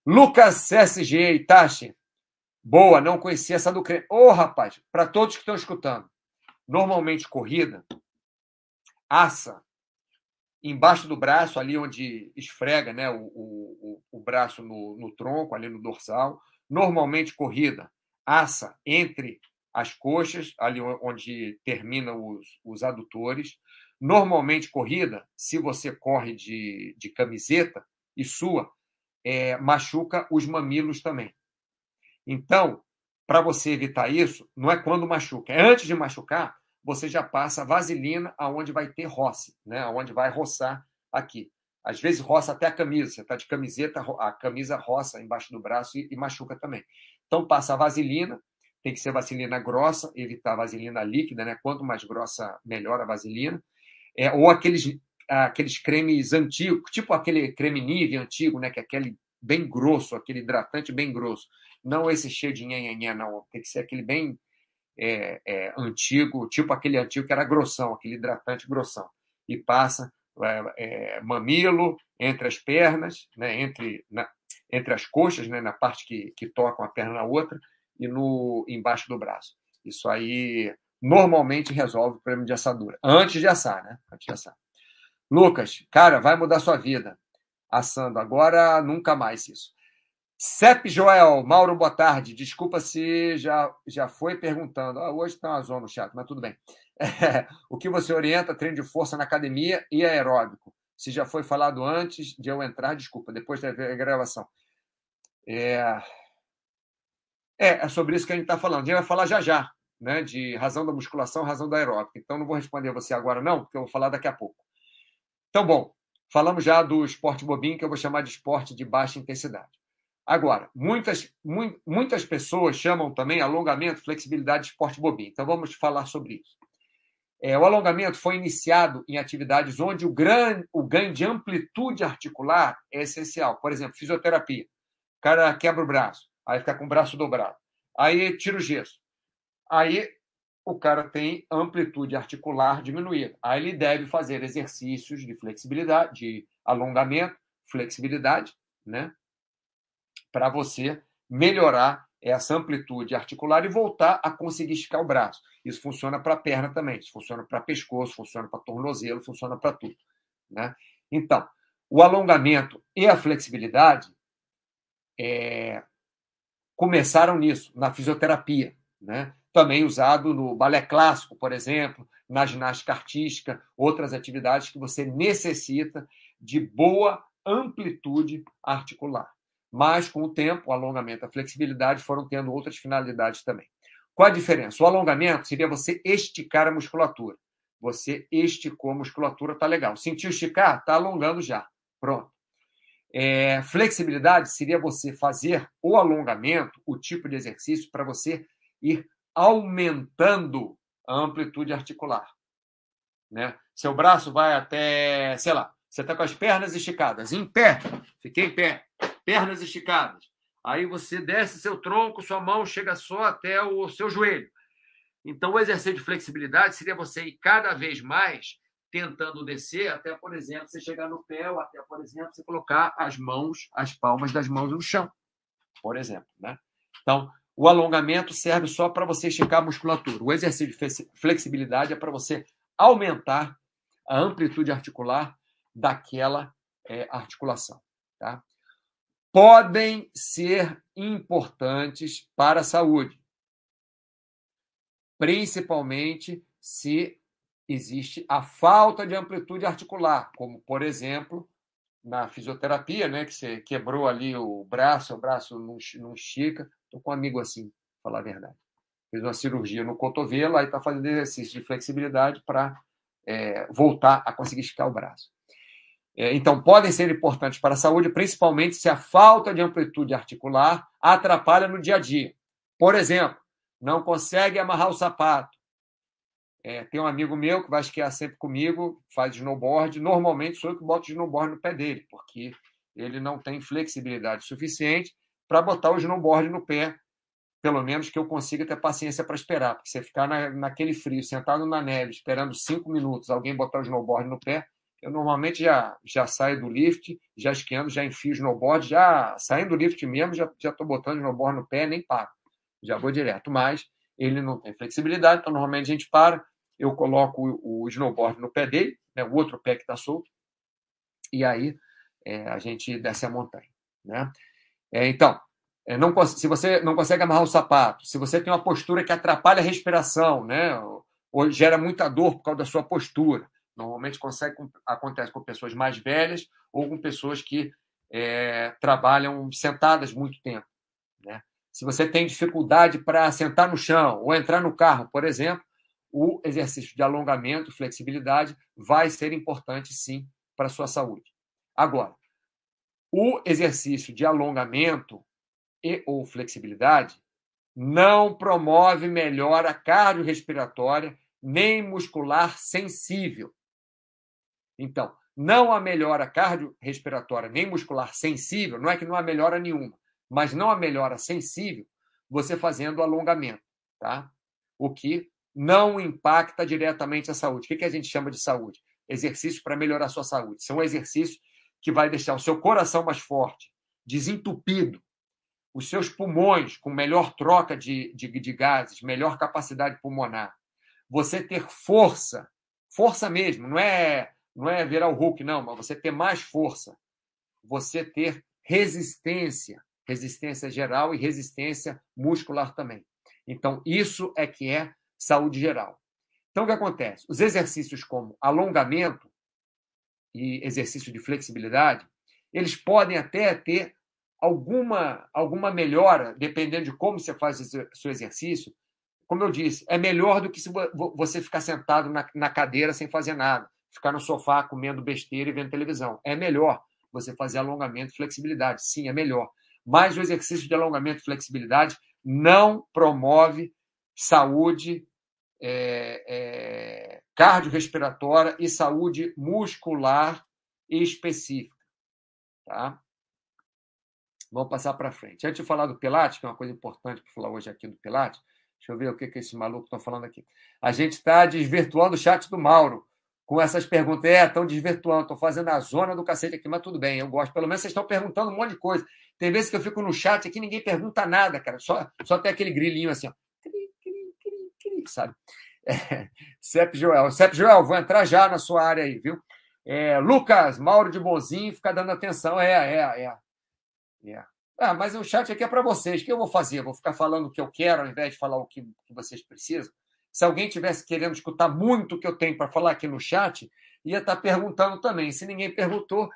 [SPEAKER 1] Lucas SG Itachi. Boa, não conhecia essa do creme. Ô, oh, rapaz, para todos que estão escutando, normalmente corrida, assa embaixo do braço, ali onde esfrega né, o, o, o braço no, no tronco, ali no dorsal. Normalmente corrida, assa entre as coxas, ali onde termina os, os adutores. Normalmente corrida, se você corre de, de camiseta e sua, é, machuca os mamilos também. Então, para você evitar isso, não é quando machuca, é antes de machucar, você já passa vaselina aonde vai ter roça, né? aonde vai roçar aqui. Às vezes roça até a camisa, você está de camiseta, a camisa roça embaixo do braço e, e, machuca também. Então passa a vaselina, tem que ser vaselina grossa, evitar vaselina líquida, né? Quanto mais grossa, melhor a vaselina. É, ou aqueles, aqueles cremes antigos, tipo aquele creme Nive antigo, né? Que é aquele bem grosso, aquele hidratante bem grosso. Não esse cheio de nhanhanhã, não. Tem que ser aquele bem é, é, antigo, tipo aquele antigo que era grossão, aquele hidratante grossão, e passa é, é, mamilo entre as pernas, né, entre, na, entre as coxas, né, na parte que, que tocam a perna na outra, e no embaixo do braço. Isso aí normalmente resolve o problema de assadura. Antes de assar, né? Antes de assar. Lucas, cara, vai mudar sua vida. Assando. Agora, nunca mais isso. Cep Joel, Mauro, boa tarde. Desculpa se já, já foi perguntando. Ah, hoje está uma zona no chat, mas tudo bem. É, o que você orienta treino de força na academia e aeróbico? Se já foi falado antes de eu entrar, desculpa, depois da gravação. É, é, é sobre isso que a gente está falando. A gente vai falar já já, né? De razão da musculação, razão da aeróbica. Então, não vou responder você agora, não, porque eu vou falar daqui a pouco. Então, bom, falamos já do esporte bobinho, que eu vou chamar de esporte de baixa intensidade. Agora, muitas, muitas pessoas chamam também alongamento, flexibilidade de esporte bobinho. Então, vamos falar sobre isso. É, o alongamento foi iniciado em atividades onde o, gran, o ganho de amplitude articular é essencial. Por exemplo, fisioterapia. O cara quebra o braço, aí fica com o braço dobrado. Aí tira o gesso. Aí o cara tem amplitude articular diminuída. Aí ele deve fazer exercícios de flexibilidade, de alongamento, flexibilidade, né? Para você melhorar essa amplitude articular e voltar a conseguir esticar o braço. Isso funciona para a perna também, isso funciona para pescoço, funciona para tornozelo, funciona para tudo. Né? Então, o alongamento e a flexibilidade é, começaram nisso, na fisioterapia. Né? Também usado no balé clássico, por exemplo, na ginástica artística, outras atividades que você necessita de boa amplitude articular. Mas, com o tempo, o alongamento a flexibilidade foram tendo outras finalidades também. Qual a diferença? O alongamento seria você esticar a musculatura. Você esticou a musculatura, tá legal. Sentiu esticar? Tá alongando já. Pronto. É, flexibilidade seria você fazer o alongamento, o tipo de exercício, para você ir aumentando a amplitude articular. Né? Seu braço vai até, sei lá, você está com as pernas esticadas, em pé, fiquei em pé, pernas esticadas. Aí você desce seu tronco, sua mão chega só até o seu joelho. Então, o exercício de flexibilidade seria você ir cada vez mais tentando descer, até, por exemplo, você chegar no pé, ou até, por exemplo, você colocar as mãos, as palmas das mãos no chão, por exemplo. Né? Então, o alongamento serve só para você esticar a musculatura. O exercício de flexibilidade é para você aumentar a amplitude articular daquela é, articulação. Tá? Podem ser importantes para a saúde, principalmente se existe a falta de amplitude articular, como, por exemplo, na fisioterapia, né, que você quebrou ali o braço, o braço não, estica. Estou com um amigo assim, falar a verdade. Fez uma cirurgia no cotovelo, aí está fazendo exercício de flexibilidade para é, voltar a conseguir esticar o braço. É, então, podem ser importantes para a saúde, principalmente se a falta de amplitude articular atrapalha no dia a dia. Por exemplo, não consegue amarrar o sapato, é, tem um amigo meu que vai esquiar sempre comigo, faz snowboard. Normalmente sou eu que boto o snowboard no pé dele, porque ele não tem flexibilidade suficiente para botar o snowboard no pé. Pelo menos que eu consiga ter paciência para esperar. Porque você ficar na, naquele frio, sentado na neve, esperando cinco minutos, alguém botar o snowboard no pé, eu normalmente já, já saio do lift, já esquiando, já enfio o snowboard, já saindo do lift mesmo, já estou botando o snowboard no pé, nem paro. Já vou direto. Mas ele não tem flexibilidade, então normalmente a gente para, eu coloco o, snowboard no pé dele, né, o outro pé que está solto, e aí é, a gente desce a montanha. Né? É, então, é, não, se você não consegue amarrar o sapato, se você tem uma postura que atrapalha a respiração, né, ou, ou gera muita dor por causa da sua postura, normalmente consegue, acontece com pessoas mais velhas ou com pessoas que é, trabalham sentadas muito tempo. Né? Se você tem dificuldade para sentar no chão ou entrar no carro, por exemplo, o exercício de alongamento, flexibilidade, vai ser importante sim para a sua saúde. Agora, o exercício de alongamento e ou flexibilidade não promove melhora cardiorrespiratória nem muscular sensível. Então, não há melhora cardiorrespiratória nem muscular sensível, não é que não há melhora nenhuma, mas não há melhora sensível você fazendo alongamento, tá? O que não impacta diretamente a saúde. O que a gente chama de saúde? Exercício para melhorar a sua saúde. São exercícios que vai deixar o seu coração mais forte, desentupido, os seus pulmões com melhor troca de, de, de gases, melhor capacidade pulmonar. Você ter força, força mesmo, não é, não é virar o Hulk, não, mas você ter mais força. Você ter resistência, resistência geral e resistência muscular também. Então, isso é que é saúde geral. Então, o que acontece? Os exercícios como alongamento e exercício de flexibilidade, eles podem até ter alguma, alguma melhora, dependendo de como você faz o seu exercício. Como eu disse, é melhor do que se você ficar sentado na, na cadeira sem fazer nada, ficar no sofá comendo besteira e vendo televisão. É melhor você fazer alongamento e flexibilidade. Sim, é melhor. Mas o exercício de alongamento e flexibilidade não promove saúde é, é, cardiorrespiratória e saúde muscular específica. Tá? Vamos passar para frente. Antes de falar do Pilates, que é uma coisa importante para falar hoje aqui do Pilates, deixa eu ver o que, que esse maluco está falando aqui. A gente está desvirtuando o chat do Mauro com essas perguntas. É, estão desvirtuando, estou fazendo a zona do cacete aqui, mas tudo bem, eu gosto. Pelo menos vocês estão perguntando um monte de coisa. Tem vezes que eu fico no chat aqui ninguém pergunta nada, cara. Só, só tem aquele grilinho assim, ó sabe? É, Cep Joel. Cep Joel, vou entrar já na sua área aí, viu? É, Lucas, Mauro de Bozinho, fica dando atenção. É, é, é. é. Ah, mas o chat aqui é para vocês. O que eu vou fazer? Vou ficar falando o que eu quero ao invés de falar o que, que vocês precisam? Se alguém tivesse querendo escutar muito o que eu tenho para falar aqui no chat, ia estar tá perguntando também. Se ninguém perguntou,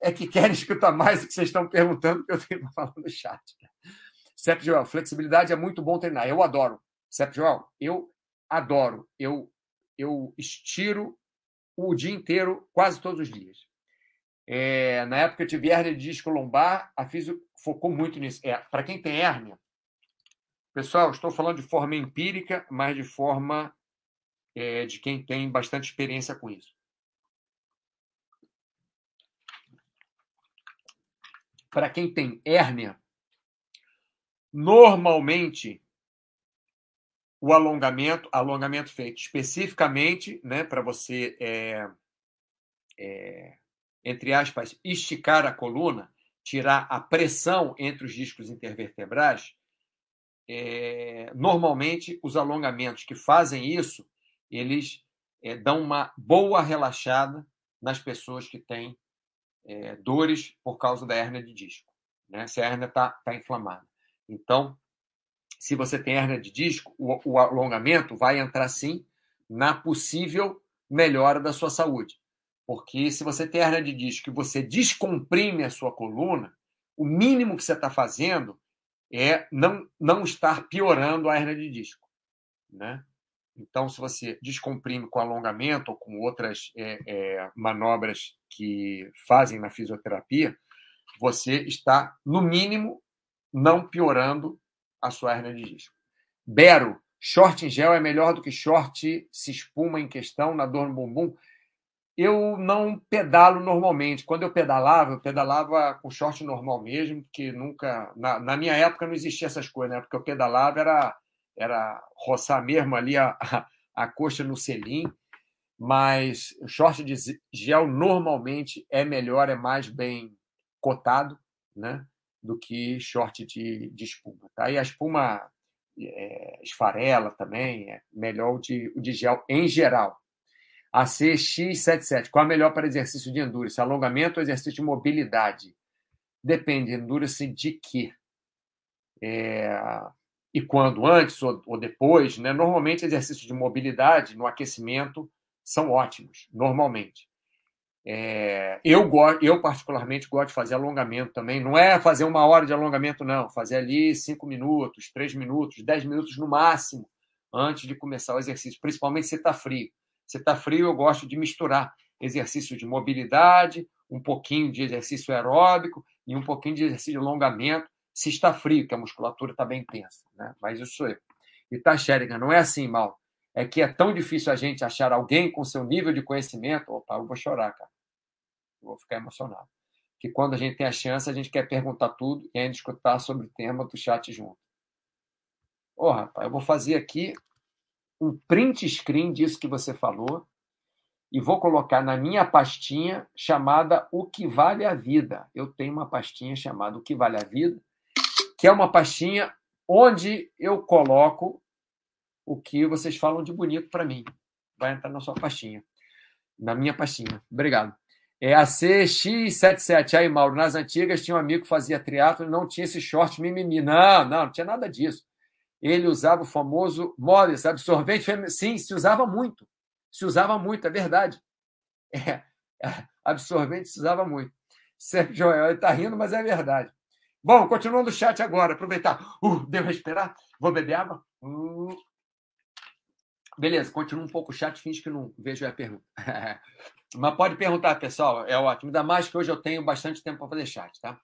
[SPEAKER 1] é que querem escutar mais o que vocês estão perguntando que eu tenho para falar no chat. Cep Joel, flexibilidade é muito bom treinar. Eu adoro. Cep Joel, eu adoro. Eu, eu estiro o dia inteiro, quase todos os dias. É, na época eu tive hernia de disco lombar, a física focou muito nisso. É, Para quem tem hérnia, pessoal, estou falando de forma empírica, mas de forma é, de quem tem bastante experiência com isso. Para quem tem hérnia, normalmente o alongamento, alongamento feito especificamente, né, para você, é, é, entre aspas, esticar a coluna, tirar a pressão entre os discos intervertebrais, é, normalmente os alongamentos que fazem isso, eles é, dão uma boa relaxada nas pessoas que têm é, dores por causa da hernia de disco, né? se a hernia está tá inflamada. Então, se você tem hernia de disco, o, o alongamento vai entrar sim na possível melhora da sua saúde. Porque se você tem hernia de disco e você descomprime a sua coluna, o mínimo que você está fazendo é não, não estar piorando a hernia de disco. Né? Então, se você descomprime com alongamento ou com outras é, é, manobras que fazem na fisioterapia, você está, no mínimo, não piorando a sua hernia de disco. Bero, short em gel é melhor do que short se espuma em questão na dor no bumbum? Eu não pedalo normalmente. Quando eu pedalava, eu pedalava com short normal mesmo, que nunca. Na, na minha época não existia essas coisas, né? Porque eu pedalava era, era roçar mesmo ali a, a, a coxa no selim. Mas o short de gel normalmente é melhor, é mais bem cotado, né? do que short de, de espuma. Tá? E a espuma é, esfarela também, é melhor o de, o de gel em geral. A CX77, qual é melhor para exercício de endurance? Alongamento ou exercício de mobilidade? Depende, endurance de quê? É, e quando? Antes ou, ou depois? Né? Normalmente, exercícios de mobilidade no aquecimento são ótimos, normalmente. É, eu, eu, particularmente, gosto de fazer alongamento também. Não é fazer uma hora de alongamento, não. Fazer ali cinco minutos, três minutos, dez minutos no máximo antes de começar o exercício, principalmente se está frio. Se está frio, eu gosto de misturar exercício de mobilidade, um pouquinho de exercício aeróbico e um pouquinho de exercício de alongamento, se está frio, que a musculatura está bem tensa. Né? Mas isso sou eu. E tá, Sherigan, não é assim, mal é que é tão difícil a gente achar alguém com seu nível de conhecimento. Opa, eu vou chorar, cara. Eu vou ficar emocionado. Que quando a gente tem a chance, a gente quer perguntar tudo e ainda escutar sobre o tema do chat junto. Ô, oh, rapaz, eu vou fazer aqui um print screen disso que você falou e vou colocar na minha pastinha chamada O que Vale a Vida. Eu tenho uma pastinha chamada O que Vale a Vida, que é uma pastinha onde eu coloco o que vocês falam de bonito para mim. Vai entrar na sua pastinha. Na minha pastinha. Obrigado. É a CX77. Aí, Mauro, nas antigas tinha um amigo que fazia triatlo e não tinha esse short mimimi. Não, não, não tinha nada disso. Ele usava o famoso moles, absorvente feminino. Sim, se usava muito. Se usava muito, é verdade. É, absorvente se usava muito. Sérgio Joel, está rindo, mas é verdade. Bom, continuando o chat agora, aproveitar. Uh, devo respirar? Vou beber água? Uh. Beleza, continua um pouco o chat, finge que não vejo a pergunta. Mas pode perguntar, pessoal, é ótimo. Ainda mais que hoje eu tenho bastante tempo para fazer chat, tá?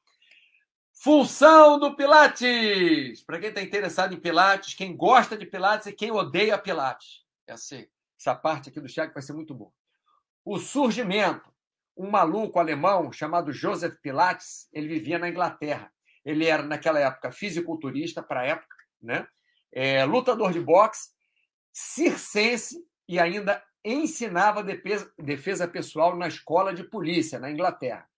[SPEAKER 1] Função do Pilates! Para quem está interessado em Pilates, quem gosta de Pilates e quem odeia Pilates. Essa, essa parte aqui do chat vai ser muito boa. O surgimento. Um maluco alemão chamado Joseph Pilates, ele vivia na Inglaterra. Ele era, naquela época, fisiculturista, para a época, né? É, lutador de boxe circense e ainda ensinava defesa, defesa pessoal na escola de polícia, na Inglaterra.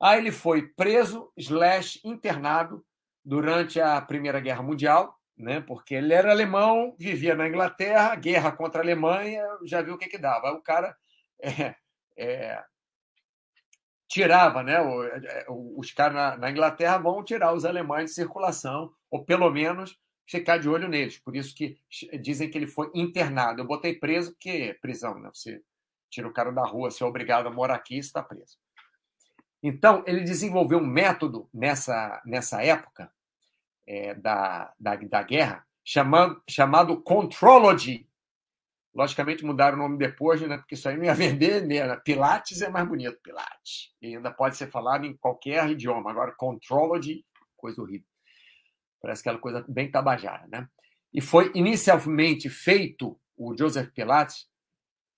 [SPEAKER 1] Aí ele foi preso, slash, internado durante a Primeira Guerra Mundial, né? porque ele era alemão, vivia na Inglaterra, guerra contra a Alemanha, já viu o que, que dava. Aí o cara é, é, tirava, né? É, os caras na, na Inglaterra vão tirar os alemães de circulação, ou pelo menos ficar de olho neles. Por isso que dizem que ele foi internado. Eu botei preso porque é prisão, né? Você tira o cara da rua, você é obrigado a morar aqui, está preso. Então, ele desenvolveu um método nessa, nessa época é, da, da, da guerra chamado, chamado Contrology. Logicamente mudaram o nome depois, né? porque isso aí não ia vender. Né? Pilates é mais bonito, Pilates. E ainda pode ser falado em qualquer idioma. Agora, Contrology, coisa horrível. Parece aquela coisa bem tabajara. Né? E foi inicialmente feito, o Joseph Pilates,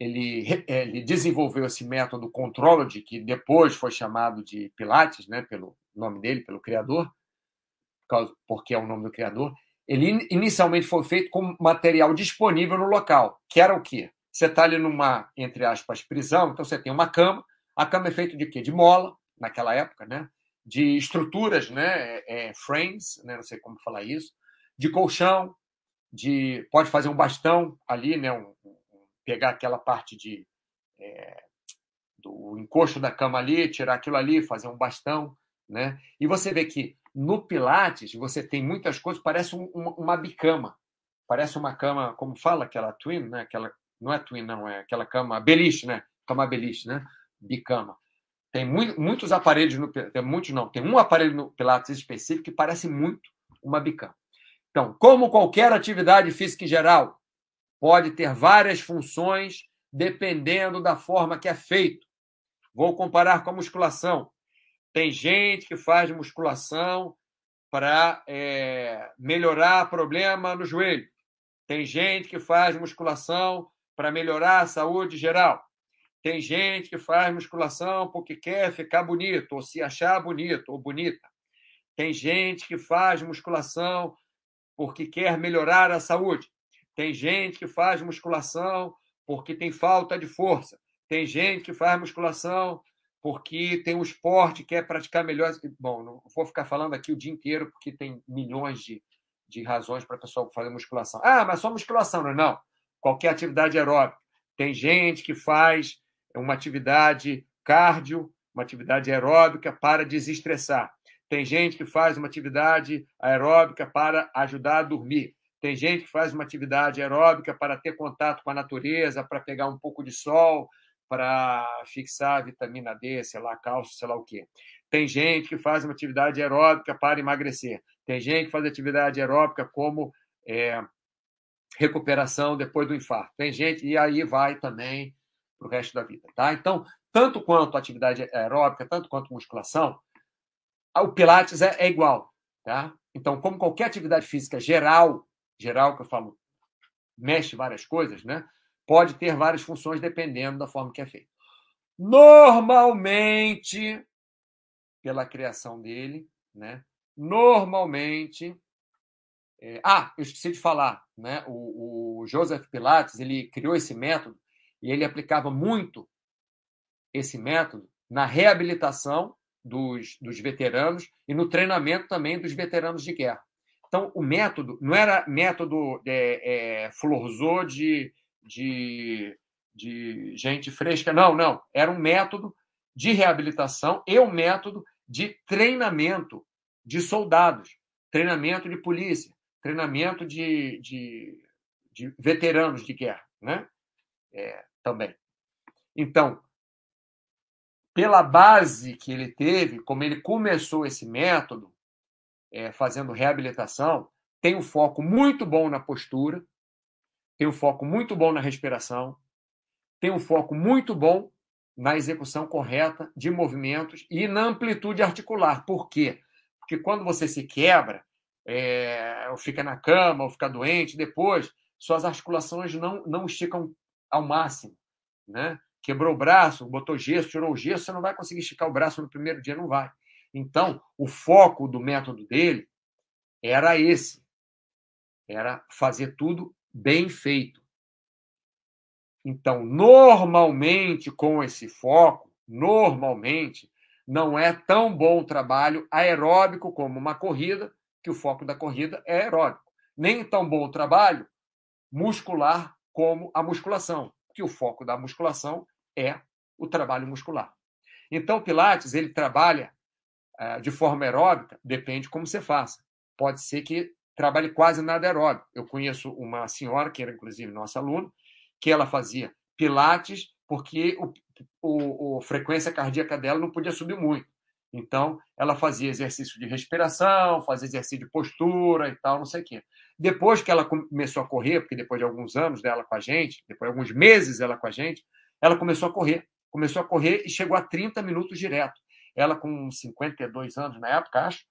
[SPEAKER 1] ele, ele desenvolveu esse método Contrology, que depois foi chamado de Pilates, né? pelo nome dele, pelo criador, porque é o nome do criador ele inicialmente foi feito com material disponível no local, que era o quê? Você está ali numa, entre aspas, prisão, então você tem uma cama. A cama é feita de quê? De mola, naquela época, né? De estruturas, né? É, é, frames, né? não sei como falar isso, de colchão, de pode fazer um bastão ali, né? Um, pegar aquela parte de é, do encosto da cama ali, tirar aquilo ali, fazer um bastão, né? E você vê que no Pilates, você tem muitas coisas, parece um, uma, uma, bicama. Parece uma cama, como fala aquela twin, né? Aquela, não é twin, não, é aquela cama beliche, né? Cama beliche, né? Bicama. Tem muito, muitos aparelhos no tem muitos não, tem um aparelho no Pilates específico que parece muito uma bicama. Então, como qualquer atividade física em geral, pode ter várias funções dependendo da forma que é feito. Vou comparar com a musculação. Tem gente que faz musculação para é, melhorar problema no joelho. Tem gente que faz musculação para melhorar a saúde geral. Tem gente que faz musculação porque quer ficar bonito, ou se achar bonito ou bonita. Tem gente que faz musculação porque quer melhorar a saúde. Tem gente que faz musculação porque tem falta de força. Tem gente que faz musculação porque tem um esporte que é praticar melhor. Bom, não vou ficar falando aqui o dia inteiro, porque tem milhões de, de razões para a pessoa fazer musculação. Ah, mas só musculação, não é? Não. Qualquer atividade aeróbica. Tem gente que faz uma atividade cardio, uma atividade aeróbica para desestressar. Tem gente que faz uma atividade aeróbica para ajudar a dormir. Tem gente que faz uma atividade aeróbica para ter contato com a natureza, para pegar um pouco de sol, para fixar a vitamina D, sei lá, cálcio, sei lá o quê. Tem gente que faz uma atividade aeróbica para emagrecer. Tem gente que faz atividade aeróbica como é, recuperação depois do infarto. Tem gente, e aí vai também para o resto da vida. Tá? Então, tanto quanto atividade aeróbica, tanto quanto musculação, o Pilates é, é igual. Tá? Então, como qualquer atividade física geral, geral que eu falo, mexe várias coisas, né? pode ter várias funções dependendo da forma que é feito. Normalmente, pela criação dele, né? Normalmente, é... ah, eu esqueci de falar, né? O, o Joseph Pilates ele criou esse método e ele aplicava muito esse método na reabilitação dos, dos veteranos e no treinamento também dos veteranos de guerra. Então, o método não era método é, é, Florzô de de, de gente fresca. Não, não. Era um método de reabilitação e um método de treinamento de soldados, treinamento de polícia, treinamento de, de, de veteranos de guerra, né? É, também. Então, pela base que ele teve, como ele começou esse método, é, fazendo reabilitação, tem um foco muito bom na postura, tem um foco muito bom na respiração, tem um foco muito bom na execução correta de movimentos e na amplitude articular. Por quê? Porque quando você se quebra, é, ou fica na cama, ou fica doente, depois suas articulações não, não esticam ao máximo. Né? Quebrou o braço, botou gesso, tirou o gesso, você não vai conseguir esticar o braço no primeiro dia, não vai. Então, o foco do método dele era esse: era fazer tudo bem feito. Então, normalmente, com esse foco, normalmente, não é tão bom trabalho aeróbico como uma corrida, que o foco da corrida é aeróbico. Nem tão bom trabalho muscular como a musculação, que o foco da musculação é o trabalho muscular. Então, Pilates, ele trabalha de forma aeróbica, depende como você faça. Pode ser que trabalhe quase nada aeróbico. Eu conheço uma senhora, que era inclusive nossa aluna, que ela fazia pilates porque o, o, a frequência cardíaca dela não podia subir muito. Então, ela fazia exercício de respiração, fazia exercício de postura e tal, não sei o quê. Depois que ela começou a correr, porque depois de alguns anos dela com a gente, depois de alguns meses ela com a gente, ela começou a correr. Começou a correr e chegou a 30 minutos direto. Ela com 52 anos na época, acho,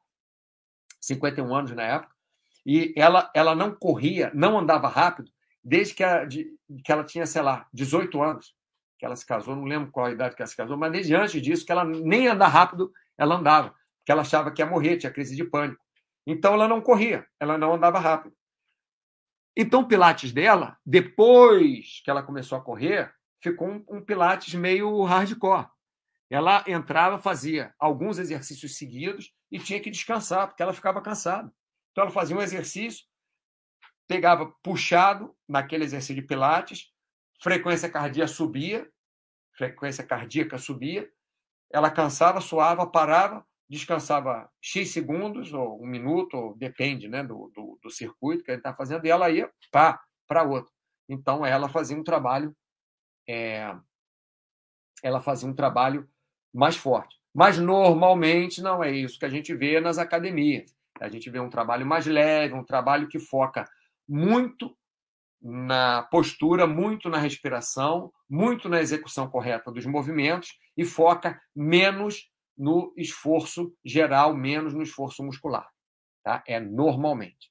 [SPEAKER 1] 51 anos na época, e ela, ela não corria, não andava rápido, desde que, a, de, que ela tinha, sei lá, 18 anos, que ela se casou, não lembro qual a idade que ela se casou, mas desde antes disso, que ela nem andar rápido, ela andava, porque ela achava que ia morrer, tinha crise de pânico. Então ela não corria, ela não andava rápido. Então o Pilates dela, depois que ela começou a correr, ficou um, um Pilates meio hardcore. Ela entrava, fazia alguns exercícios seguidos e tinha que descansar, porque ela ficava cansada. Então ela fazia um exercício, pegava puxado naquele exercício de Pilates, frequência cardíaca subia, frequência cardíaca subia, ela cansava, suava, parava, descansava X segundos, ou um minuto, ou depende né, do, do, do circuito que ele está fazendo, e ela ia para outro. Então ela fazia um trabalho, é, ela fazia um trabalho mais forte. Mas normalmente não é isso que a gente vê nas academias. A gente vê um trabalho mais leve, um trabalho que foca muito na postura, muito na respiração, muito na execução correta dos movimentos e foca menos no esforço geral, menos no esforço muscular. Tá? É normalmente.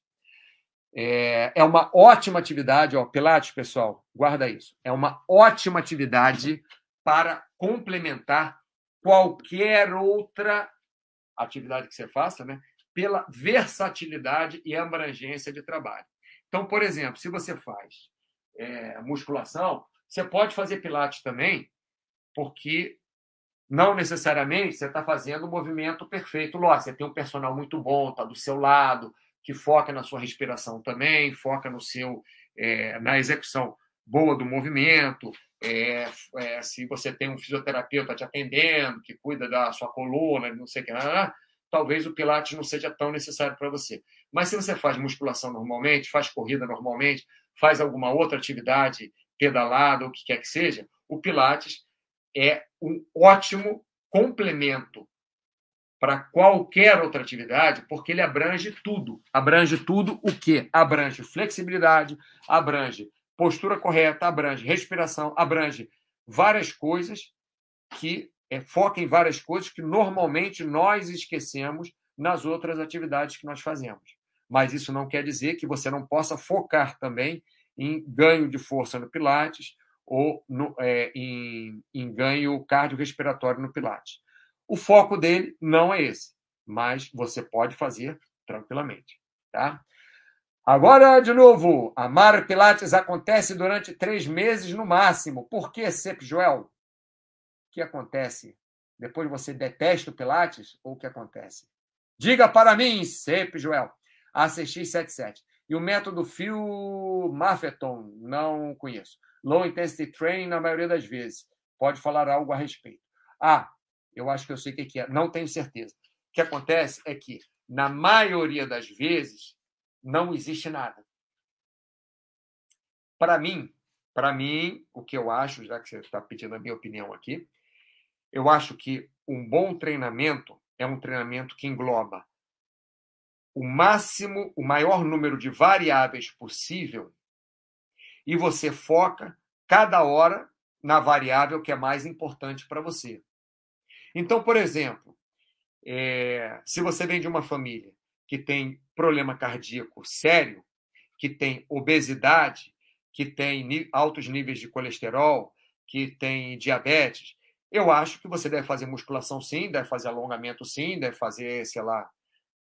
[SPEAKER 1] É, é uma ótima atividade, ó, Pilates, pessoal, guarda isso. É uma ótima atividade para complementar qualquer outra atividade que você faça, né? pela versatilidade e abrangência de trabalho. Então, por exemplo, se você faz é, musculação, você pode fazer pilates também, porque não necessariamente você está fazendo o movimento perfeito. Lógico, você tem um personal muito bom, está do seu lado, que foca na sua respiração também, foca no seu é, na execução boa do movimento, é, é, se você tem um fisioterapeuta te atendendo, que cuida da sua coluna, não sei o que, ah, talvez o Pilates não seja tão necessário para você. Mas se você faz musculação normalmente, faz corrida normalmente, faz alguma outra atividade, pedalada, o que quer que seja, o Pilates é um ótimo complemento para qualquer outra atividade, porque ele abrange tudo. Abrange tudo o quê? Abrange flexibilidade, abrange postura correta, abrange respiração, abrange várias coisas que é, foca em várias coisas que normalmente nós esquecemos nas outras atividades que nós fazemos. Mas isso não quer dizer que você não possa focar também em ganho de força no Pilates ou no, é, em, em ganho cardiorrespiratório no Pilates. O foco dele não é esse, mas você pode fazer tranquilamente. Tá? Agora, de novo, amar Pilates acontece durante três meses no máximo. Por que, Sep Joel? O que acontece? Depois você detesta o Pilates ou o que acontece? Diga para mim, Sep Joel. ACX77. E o método Phil Maffeton, não conheço. Low Intensity Training, na maioria das vezes. Pode falar algo a respeito. Ah, eu acho que eu sei o que é. Não tenho certeza. O que acontece é que, na maioria das vezes, não existe nada. Para mim, para mim, o que eu acho, já que você está pedindo a minha opinião aqui, eu acho que um bom treinamento é um treinamento que engloba o máximo, o maior número de variáveis possível e você foca cada hora na variável que é mais importante para você. Então, por exemplo, é, se você vem de uma família que tem problema cardíaco sério, que tem obesidade, que tem altos níveis de colesterol, que tem diabetes, eu acho que você deve fazer musculação sim, deve fazer alongamento sim, deve fazer, sei lá,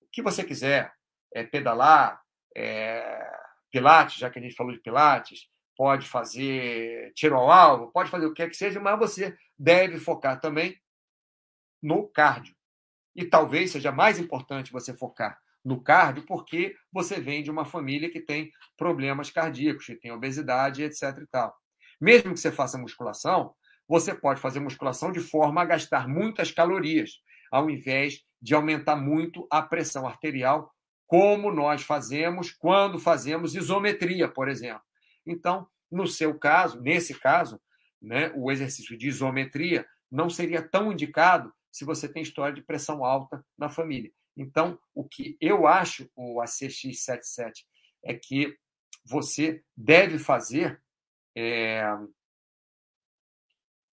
[SPEAKER 1] o que você quiser, é, pedalar, é, pilates, já que a gente falou de pilates, pode fazer tiro ao alvo, pode fazer o que quer que seja, mas você deve focar também no cardio. E talvez seja mais importante você focar no cardio, porque você vem de uma família que tem problemas cardíacos, que tem obesidade, etc. E tal. Mesmo que você faça musculação, você pode fazer musculação de forma a gastar muitas calorias, ao invés de aumentar muito a pressão arterial como nós fazemos quando fazemos isometria, por exemplo. Então, no seu caso, nesse caso, né, o exercício de isometria não seria tão indicado se você tem história de pressão alta na família. Então, o que eu acho, o ACX77, é que você deve fazer é,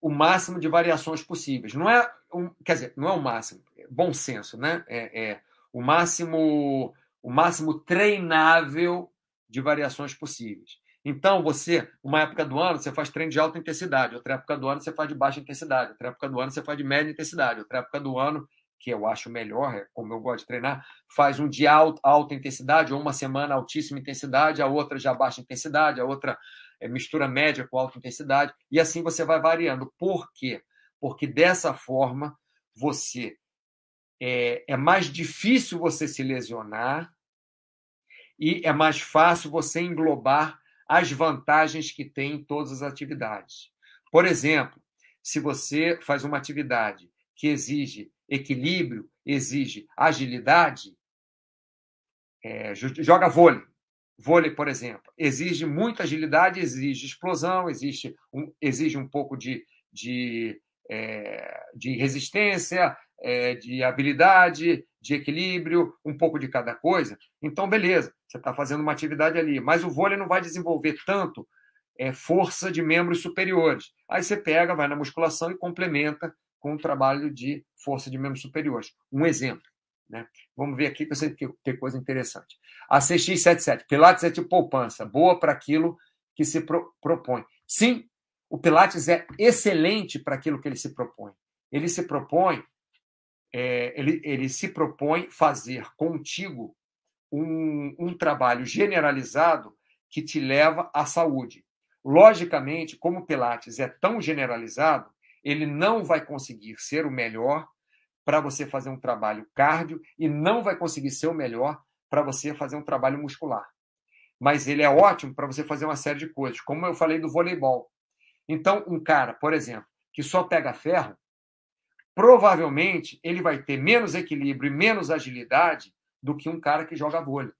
[SPEAKER 1] o máximo de variações possíveis. Não é, um, quer dizer, não é o máximo, é bom senso, né? É, é o máximo, o máximo treinável de variações possíveis. Então, você, uma época do ano, você faz treino de alta intensidade, outra época do ano você faz de baixa intensidade, outra época do ano você faz de média intensidade, outra época do ano, que eu acho melhor, é como eu gosto de treinar, faz um dia alta, alta intensidade, ou uma semana altíssima intensidade, a outra já baixa intensidade, a outra é mistura média com alta intensidade, e assim você vai variando. Por quê? Porque dessa forma você é, é mais difícil você se lesionar e é mais fácil você englobar as vantagens que tem em todas as atividades. Por exemplo, se você faz uma atividade que exige equilíbrio, exige agilidade, é, joga vôlei. Vôlei, por exemplo, exige muita agilidade, exige explosão, exige um, exige um pouco de, de, é, de resistência, é, de habilidade, de equilíbrio, um pouco de cada coisa. Então, beleza, você está fazendo uma atividade ali, mas o vôlei não vai desenvolver tanto é, força de membros superiores. Aí você pega, vai na musculação e complementa com o trabalho de força de membros superiores. Um exemplo. Né? Vamos ver aqui que você tem coisa interessante. A CX77, Pilates é tipo poupança, boa para aquilo que se pro, propõe. Sim, o Pilates é excelente para aquilo que ele se propõe. Ele se propõe é, ele, ele se propõe fazer contigo um, um trabalho generalizado que te leva à saúde. Logicamente, como o Pilates é tão generalizado, ele não vai conseguir ser o melhor para você fazer um trabalho cardio e não vai conseguir ser o melhor para você fazer um trabalho muscular. Mas ele é ótimo para você fazer uma série de coisas, como eu falei do voleibol. Então, um cara, por exemplo, que só pega ferro, provavelmente ele vai ter menos equilíbrio e menos agilidade do que um cara que joga vôlei.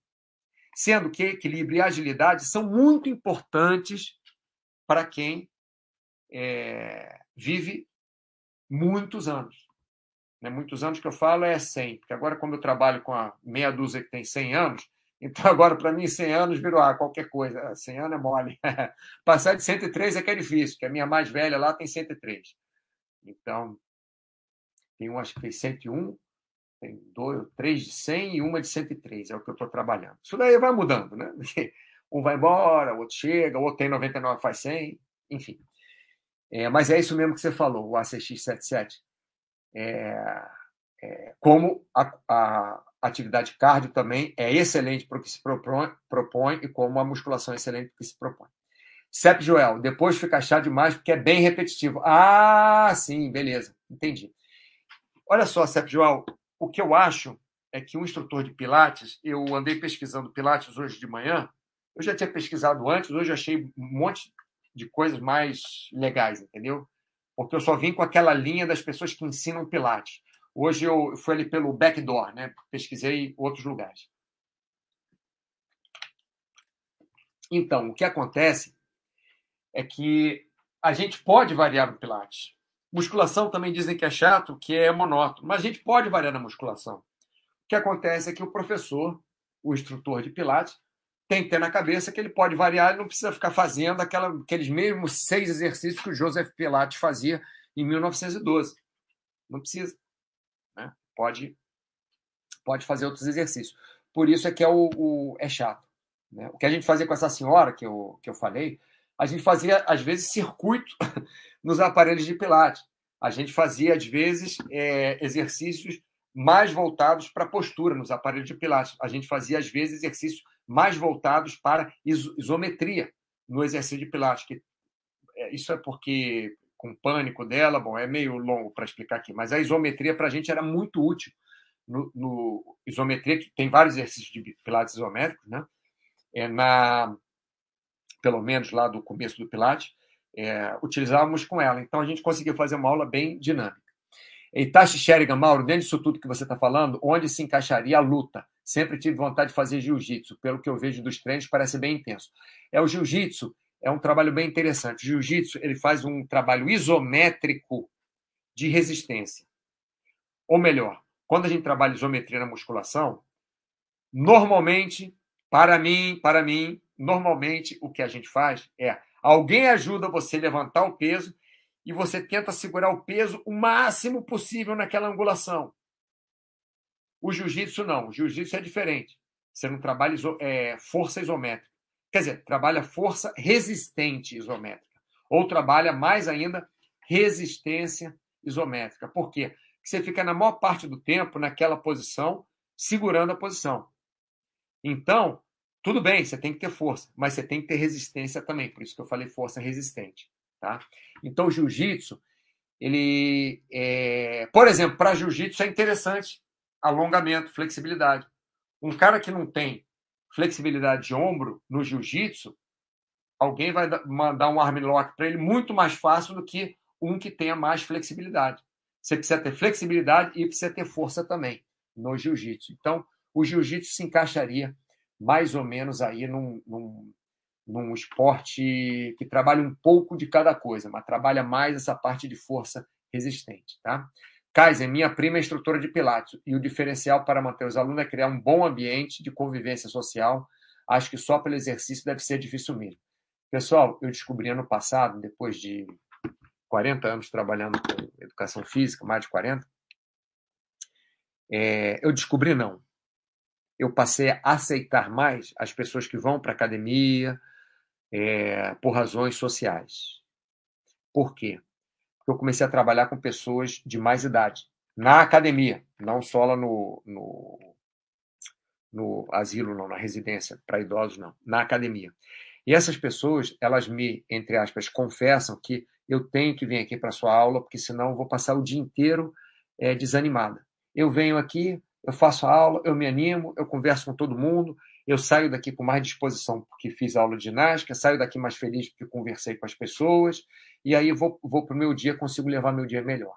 [SPEAKER 1] Sendo que equilíbrio e agilidade são muito importantes para quem é, vive muitos anos. Né? Muitos anos que eu falo é 100, porque agora, como eu trabalho com a meia dúzia que tem 100 anos, então agora, para mim, 100 anos virou ah, qualquer coisa. 100 anos é mole. Passar de 103 é que é difícil, porque a minha mais velha lá tem 103. Então, tem um, acho que fez 101, tem dois, três de 100 e uma de 103, é o que eu estou trabalhando. Isso daí vai mudando, né? Um vai embora, o outro chega, o outro tem 99, faz 100, enfim. É, mas é isso mesmo que você falou, o ACX77. É, é, como a, a, atividade cardio também é excelente para o que se propõe, propõe e como a musculação é excelente para o que se propõe. Cep Joel, depois fica chato demais porque é bem repetitivo. Ah, sim, beleza, entendi. Olha só, Cep Joel, o que eu acho é que um instrutor de Pilates, eu andei pesquisando Pilates hoje de manhã, eu já tinha pesquisado antes, hoje achei um monte de coisas mais legais, entendeu? Porque eu só vim com aquela linha das pessoas que ensinam Pilates. Hoje eu fui ali pelo backdoor, né? Pesquisei outros lugares. Então, o que acontece é que a gente pode variar no Pilates. Musculação também dizem que é chato, que é monótono, mas a gente pode variar na musculação. O que acontece é que o professor, o instrutor de Pilates, tem que ter na cabeça que ele pode variar e não precisa ficar fazendo aquela, aqueles mesmos seis exercícios que o Joseph Pilates fazia em 1912. Não precisa. Né? Pode, pode fazer outros exercícios. Por isso é que é, o, o é chato. Né? O que a gente fazia com essa senhora que eu, que eu falei, a gente fazia, às vezes, circuito nos aparelhos de Pilates. A gente fazia, às vezes, é, exercícios mais voltados para postura nos aparelhos de Pilates. A gente fazia, às vezes, exercícios mais voltados para isometria no exercício de Pilates. Que, é, isso é porque, com o pânico dela, bom, é meio longo para explicar aqui, mas a isometria para a gente era muito útil. No, no, isometria, que tem vários exercícios de Pilates isométricos, né? É na, pelo menos lá do começo do Pilates, é, utilizávamos com ela. Então a gente conseguiu fazer uma aula bem dinâmica. Itachi Sherigan, Mauro, dentro disso tudo que você está falando, onde se encaixaria a luta? Sempre tive vontade de fazer jiu-jitsu. Pelo que eu vejo dos treinos, parece bem intenso. É o jiu-jitsu é um trabalho bem interessante. O jiu-jitsu ele faz um trabalho isométrico de resistência. Ou melhor, quando a gente trabalha isometria na musculação, normalmente, para mim, para mim, normalmente o que a gente faz é alguém ajuda você a levantar o peso e você tenta segurar o peso o máximo possível naquela angulação. O jiu-jitsu não. O jiu-jitsu é diferente. Você não trabalha iso, é, força isométrica. Quer dizer, trabalha força resistente isométrica. Ou trabalha mais ainda resistência isométrica. Por quê? Porque você fica na maior parte do tempo naquela posição, segurando a posição. Então, tudo bem, você tem que ter força, mas você tem que ter resistência também. Por isso que eu falei força resistente. Tá? Então, o jiu-jitsu, ele. É... Por exemplo, para jiu-jitsu é interessante alongamento, flexibilidade. Um cara que não tem flexibilidade de ombro no jiu-jitsu, alguém vai mandar um arm lock para ele muito mais fácil do que um que tenha mais flexibilidade. Você precisa ter flexibilidade e precisa ter força também no jiu-jitsu. Então, o jiu-jitsu se encaixaria mais ou menos aí num, num, num esporte que trabalha um pouco de cada coisa, mas trabalha mais essa parte de força resistente, tá? Kaiser, minha prima é instrutora de Pilates e o diferencial para manter os alunos é criar um bom ambiente de convivência social. Acho que só pelo exercício deve ser difícil mesmo. Pessoal, eu descobri ano passado, depois de 40 anos trabalhando com educação física, mais de 40, é, eu descobri não. Eu passei a aceitar mais as pessoas que vão para a academia, é, por razões sociais. Por quê? Porque eu comecei a trabalhar com pessoas de mais idade, na academia, não só lá no, no, no asilo, não, na residência para idosos, não, na academia. E essas pessoas, elas me, entre aspas, confessam que eu tenho que vir aqui para a sua aula, porque senão eu vou passar o dia inteiro é, desanimada. Eu venho aqui, eu faço a aula, eu me animo, eu converso com todo mundo, eu saio daqui com mais disposição porque fiz aula de ginástica, saio daqui mais feliz porque conversei com as pessoas, e aí vou, vou para o meu dia, consigo levar meu dia melhor.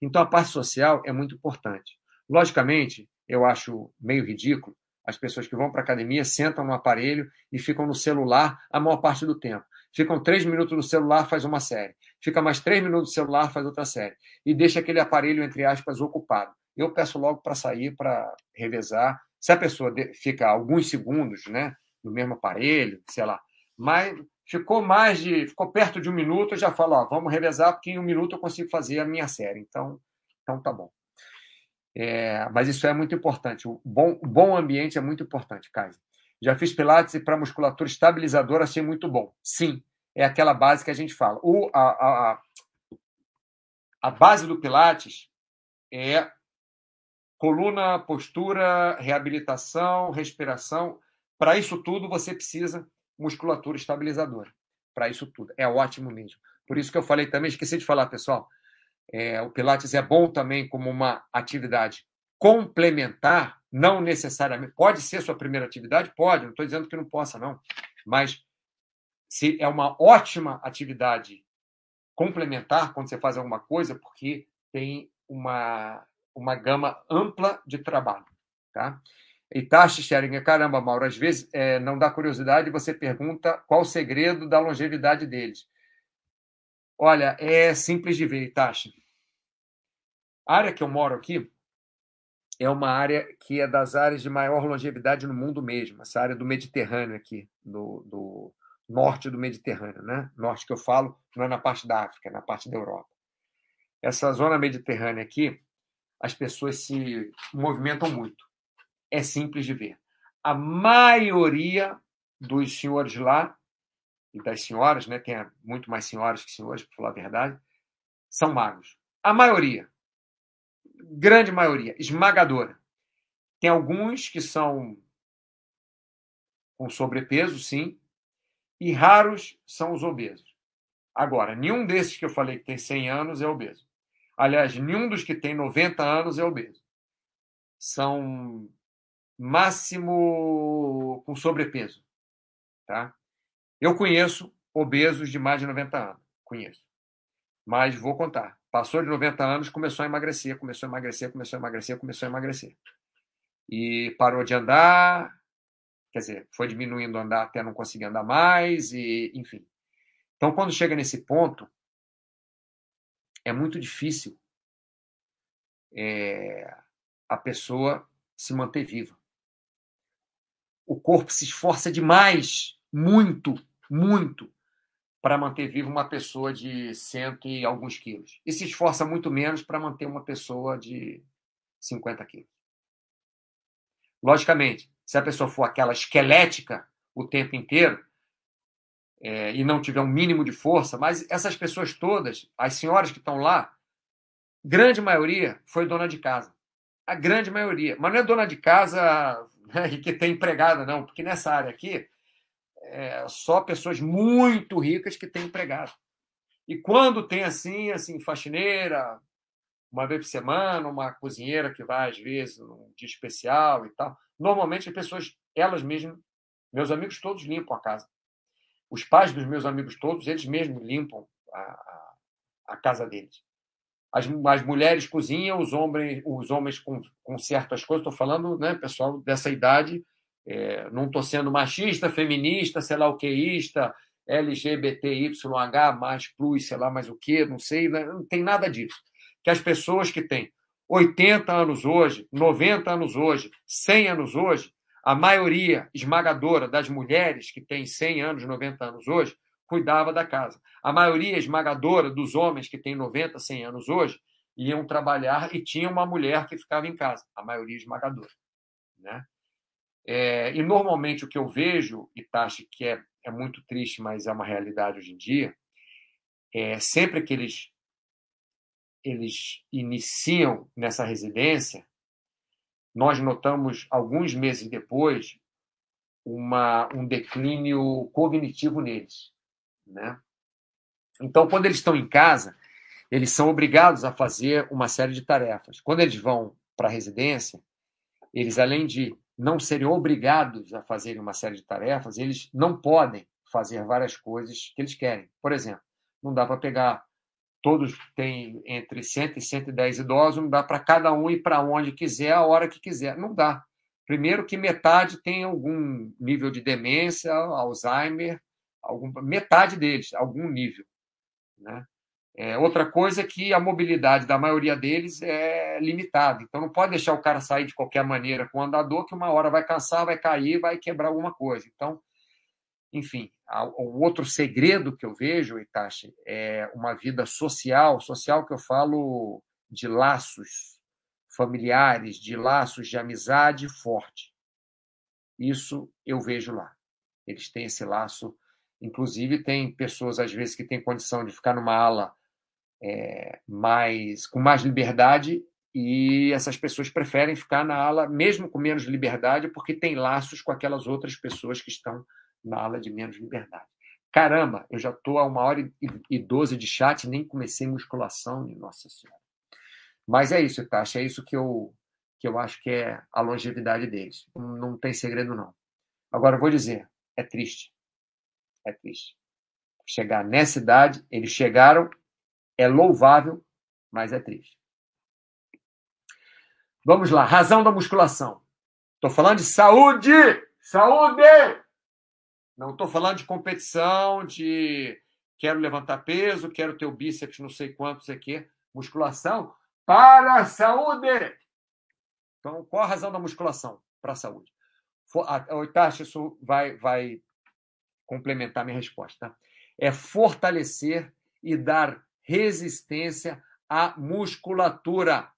[SPEAKER 1] Então, a parte social é muito importante. Logicamente, eu acho meio ridículo as pessoas que vão para a academia, sentam no aparelho e ficam no celular a maior parte do tempo. Ficam três minutos no celular, faz uma série. Fica mais três minutos no celular, faz outra série. E deixa aquele aparelho, entre aspas, ocupado. Eu peço logo para sair, para revezar, se a pessoa fica alguns segundos né, no mesmo aparelho, sei lá, mas ficou mais de. ficou perto de um minuto, eu já falo, ó, vamos revezar, porque em um minuto eu consigo fazer a minha série. Então, então tá bom. É, mas isso é muito importante. O bom, o bom ambiente é muito importante, Kaiser. Já fiz Pilates e para musculatura estabilizadora achei muito bom. Sim, é aquela base que a gente fala. O, a, a, a base do Pilates é coluna, postura, reabilitação, respiração. Para isso tudo, você precisa musculatura estabilizadora. Para isso tudo. É ótimo mesmo. Por isso que eu falei também, esqueci de falar, pessoal. É, o Pilates é bom também como uma atividade complementar, não necessariamente. Pode ser sua primeira atividade? Pode, não estou dizendo que não possa, não. Mas se é uma ótima atividade complementar quando você faz alguma coisa, porque tem uma uma gama ampla de trabalho. Tá? E Tashi Scheringer, caramba, Mauro, às vezes é, não dá curiosidade e você pergunta qual o segredo da longevidade deles. Olha, é simples de ver, Tashi. A área que eu moro aqui é uma área que é das áreas de maior longevidade no mundo mesmo, essa área do Mediterrâneo aqui, do, do norte do Mediterrâneo, né? Norte que eu falo não é na parte da África, é na parte da Europa. Essa zona mediterrânea aqui, as pessoas se movimentam muito. É simples de ver. A maioria dos senhores lá, e das senhoras, né, tem muito mais senhoras que senhores, para falar a verdade, são magros. A maioria, grande maioria, esmagadora. Tem alguns que são com sobrepeso, sim, e raros são os obesos. Agora, nenhum desses que eu falei que tem 100 anos é obeso. Aliás, nenhum dos que tem 90 anos é obeso. São máximo com sobrepeso. Tá? Eu conheço obesos de mais de 90 anos. Conheço. Mas vou contar. Passou de 90 anos, começou a emagrecer, começou a emagrecer, começou a emagrecer, começou a emagrecer. e parou de andar, quer dizer, foi diminuindo andar até não conseguir andar mais, e enfim. Então, quando chega nesse ponto, é muito difícil é, a pessoa se manter viva. O corpo se esforça demais, muito, muito, para manter viva uma pessoa de cento e alguns quilos. E se esforça muito menos para manter uma pessoa de 50 quilos. Logicamente, se a pessoa for aquela esquelética o tempo inteiro é, e não tiver um mínimo de força, mas essas pessoas todas, as senhoras que estão lá, grande maioria foi dona de casa. A grande maioria. Mas não é dona de casa né, que tem empregada, não, porque nessa área aqui é só pessoas muito ricas que têm empregado. E quando tem assim, assim, faxineira, uma vez por semana, uma cozinheira que vai às vezes num dia especial e tal, normalmente as pessoas, elas mesmas, meus amigos todos limpam a casa. Os pais dos meus amigos todos, eles mesmos limpam a, a, casa deles. As, as mulheres cozinham, os homens, os homens com, com certas coisas. Estou falando, né, pessoal dessa idade, é, não estou sendo machista, feminista, sei lá o queísta, LGBTYH, mais plus, sei lá mais o que, não sei, né, não tem nada disso. Que as pessoas que têm 80 anos hoje, 90 anos hoje, 100 anos hoje, a maioria esmagadora das mulheres que têm 100 anos, 90 anos hoje, cuidava da casa. A maioria esmagadora dos homens que têm 90, 100 anos hoje iam trabalhar e tinha uma mulher que ficava em casa, a maioria esmagadora. Né? É, e normalmente o que eu vejo, Itachi, que é, é muito triste, mas é uma realidade hoje em dia, é sempre que eles, eles iniciam nessa residência, nós notamos alguns meses depois uma, um declínio cognitivo neles. Né? Então, quando eles estão em casa, eles são obrigados a fazer uma série de tarefas. Quando eles vão para a residência, eles, além de não serem obrigados a fazerem uma série de tarefas, eles não podem fazer várias coisas que eles querem. Por exemplo, não dá para pegar todos têm entre 100 e 110 idosos, não dá para cada um ir para onde quiser, a hora que quiser. Não dá. Primeiro que metade tem algum nível de demência, Alzheimer, algum, metade deles, algum nível. Né? É, outra coisa é que a mobilidade da maioria deles é limitada. Então, não pode deixar o cara sair de qualquer maneira com o andador, que uma hora vai cansar, vai cair, vai quebrar alguma coisa. Então, enfim, o outro segredo que eu vejo, Itachi, é uma vida social, social que eu falo de laços familiares, de laços de amizade forte. Isso eu vejo lá. Eles têm esse laço Inclusive, tem pessoas, às vezes, que têm condição de ficar numa ala é, mais, com mais liberdade e essas pessoas preferem ficar na ala, mesmo com menos liberdade, porque tem laços com aquelas outras pessoas que estão na ala de menos liberdade. Caramba, eu já estou a uma hora e doze de chat, nem comecei musculação, nossa senhora. Mas é isso, Tasha, é isso que eu, que eu acho que é a longevidade deles. Não tem segredo, não. Agora, vou dizer, é triste é triste. Chegar nessa idade, eles chegaram, é louvável, mas é triste. Vamos lá, razão da musculação. Estou falando de saúde! Saúde! Não estou falando de competição, de quero levantar peso, quero ter o bíceps, não sei quantos aqui. Musculação para a saúde! Então, qual a razão da musculação para a saúde? Oitachi, isso vai, vai complementar minha resposta. Tá? É fortalecer e dar resistência à musculatura,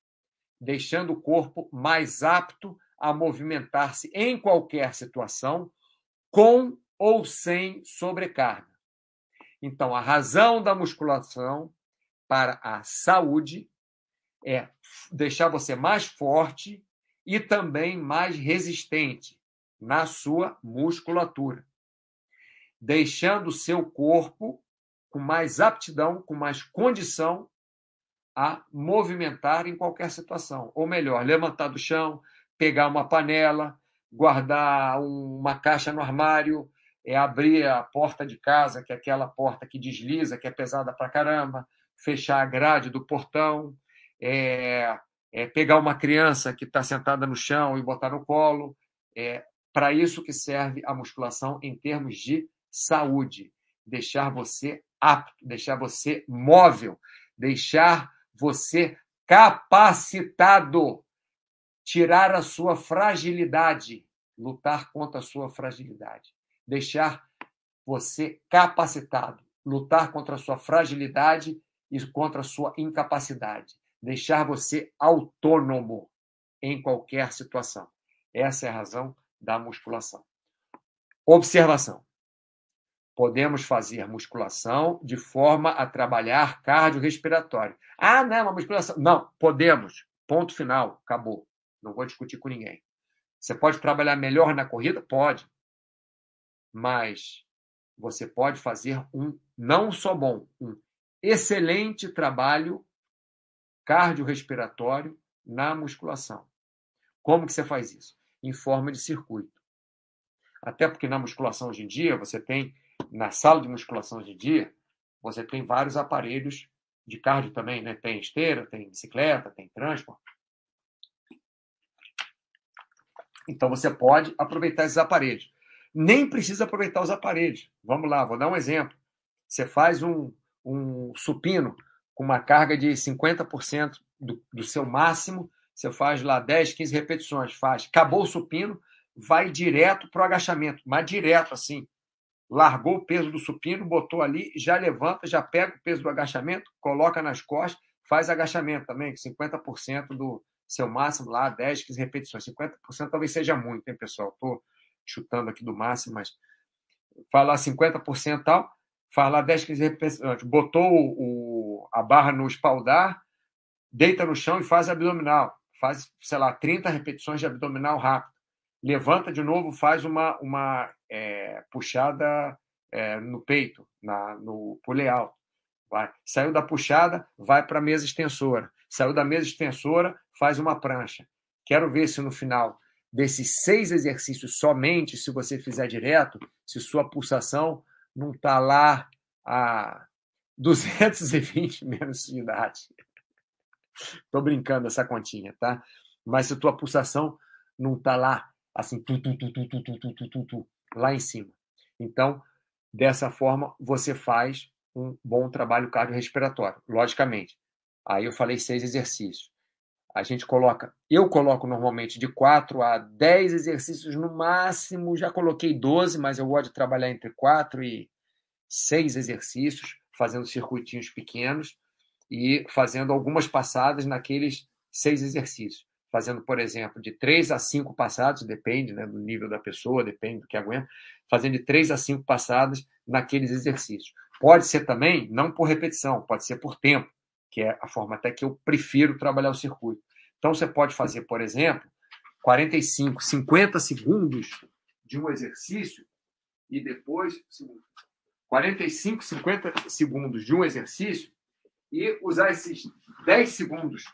[SPEAKER 1] deixando o corpo mais apto a movimentar-se em qualquer situação, com ou sem sobrecarga. Então, a razão da musculação para a saúde é deixar você mais forte e também mais resistente na sua musculatura deixando o seu corpo com mais aptidão, com mais condição a movimentar em qualquer situação. Ou melhor, levantar do chão, pegar uma panela, guardar uma caixa no armário, é abrir a porta de casa, que é aquela porta que desliza, que é pesada pra caramba, fechar a grade do portão, é, é, pegar uma criança que está sentada no chão e botar no colo. É para isso que serve a musculação em termos de saúde. Deixar você apto, deixar você móvel, deixar você capacitado, tirar a sua fragilidade, lutar contra a sua fragilidade, deixar você capacitado, lutar contra a sua fragilidade e contra a sua incapacidade, deixar você autônomo em qualquer situação. Essa é a razão da musculação. Observação. Podemos fazer musculação de forma a trabalhar cardiorrespiratório. Ah, não, uma musculação. Não, podemos. Ponto final. Acabou. Não vou discutir com ninguém. Você pode trabalhar melhor na corrida? Pode. Mas você pode fazer um não só bom, um excelente trabalho cardiorrespiratório na musculação. Como que você faz isso? Em forma de circuito. Até porque na musculação hoje em dia você tem na sala de musculação de dia, você tem vários aparelhos de cardio também, né? Tem esteira, tem bicicleta, tem transporte. Então você pode aproveitar esses aparelhos. Nem precisa aproveitar os aparelhos. Vamos lá, vou dar um exemplo. Você faz um, um supino com uma carga de 50% do, do seu máximo, você faz lá 10, 15 repetições, faz. Acabou o supino, vai direto para o agachamento, mas direto assim largou o peso do supino, botou ali, já levanta, já pega o peso do agachamento, coloca nas costas, faz agachamento também, 50% do seu máximo lá, 10, 15 repetições. 50% talvez seja muito, hein, pessoal? Estou chutando aqui do máximo, mas fala 50% tal, lá 10, 15 repetições. Botou o, a barra no espaldar, deita no chão e faz abdominal. Faz, sei lá, 30 repetições de abdominal rápido levanta de novo, faz uma, uma é, puxada é, no peito, na, no poleal. Vai. Saiu da puxada, vai para a mesa extensora. Saiu da mesa extensora, faz uma prancha. Quero ver se no final desses seis exercícios somente, se você fizer direto, se sua pulsação não está lá a 220 menos de idade. Estou brincando essa continha, tá? Mas se tua pulsação não está lá assim, tu, tu, tu, tu, tu, tu, tu, tu, tu, lá em cima. Então, dessa forma, você faz um bom trabalho cardiorrespiratório, logicamente. Aí eu falei seis exercícios. A gente coloca, eu coloco normalmente de 4 a 10 exercícios no máximo, já coloquei 12, mas eu gosto de trabalhar entre 4 e 6 exercícios, fazendo circuitinhos pequenos e fazendo algumas passadas naqueles seis exercícios fazendo, por exemplo, de três a cinco passadas, depende né, do nível da pessoa, depende do que aguenta, fazendo de três a cinco passadas naqueles exercícios. Pode ser também, não por repetição, pode ser por tempo, que é a forma até que eu prefiro trabalhar o circuito. Então, você pode fazer, por exemplo, 45, 50 segundos de um exercício e depois 45, 50 segundos de um exercício e usar esses 10 segundos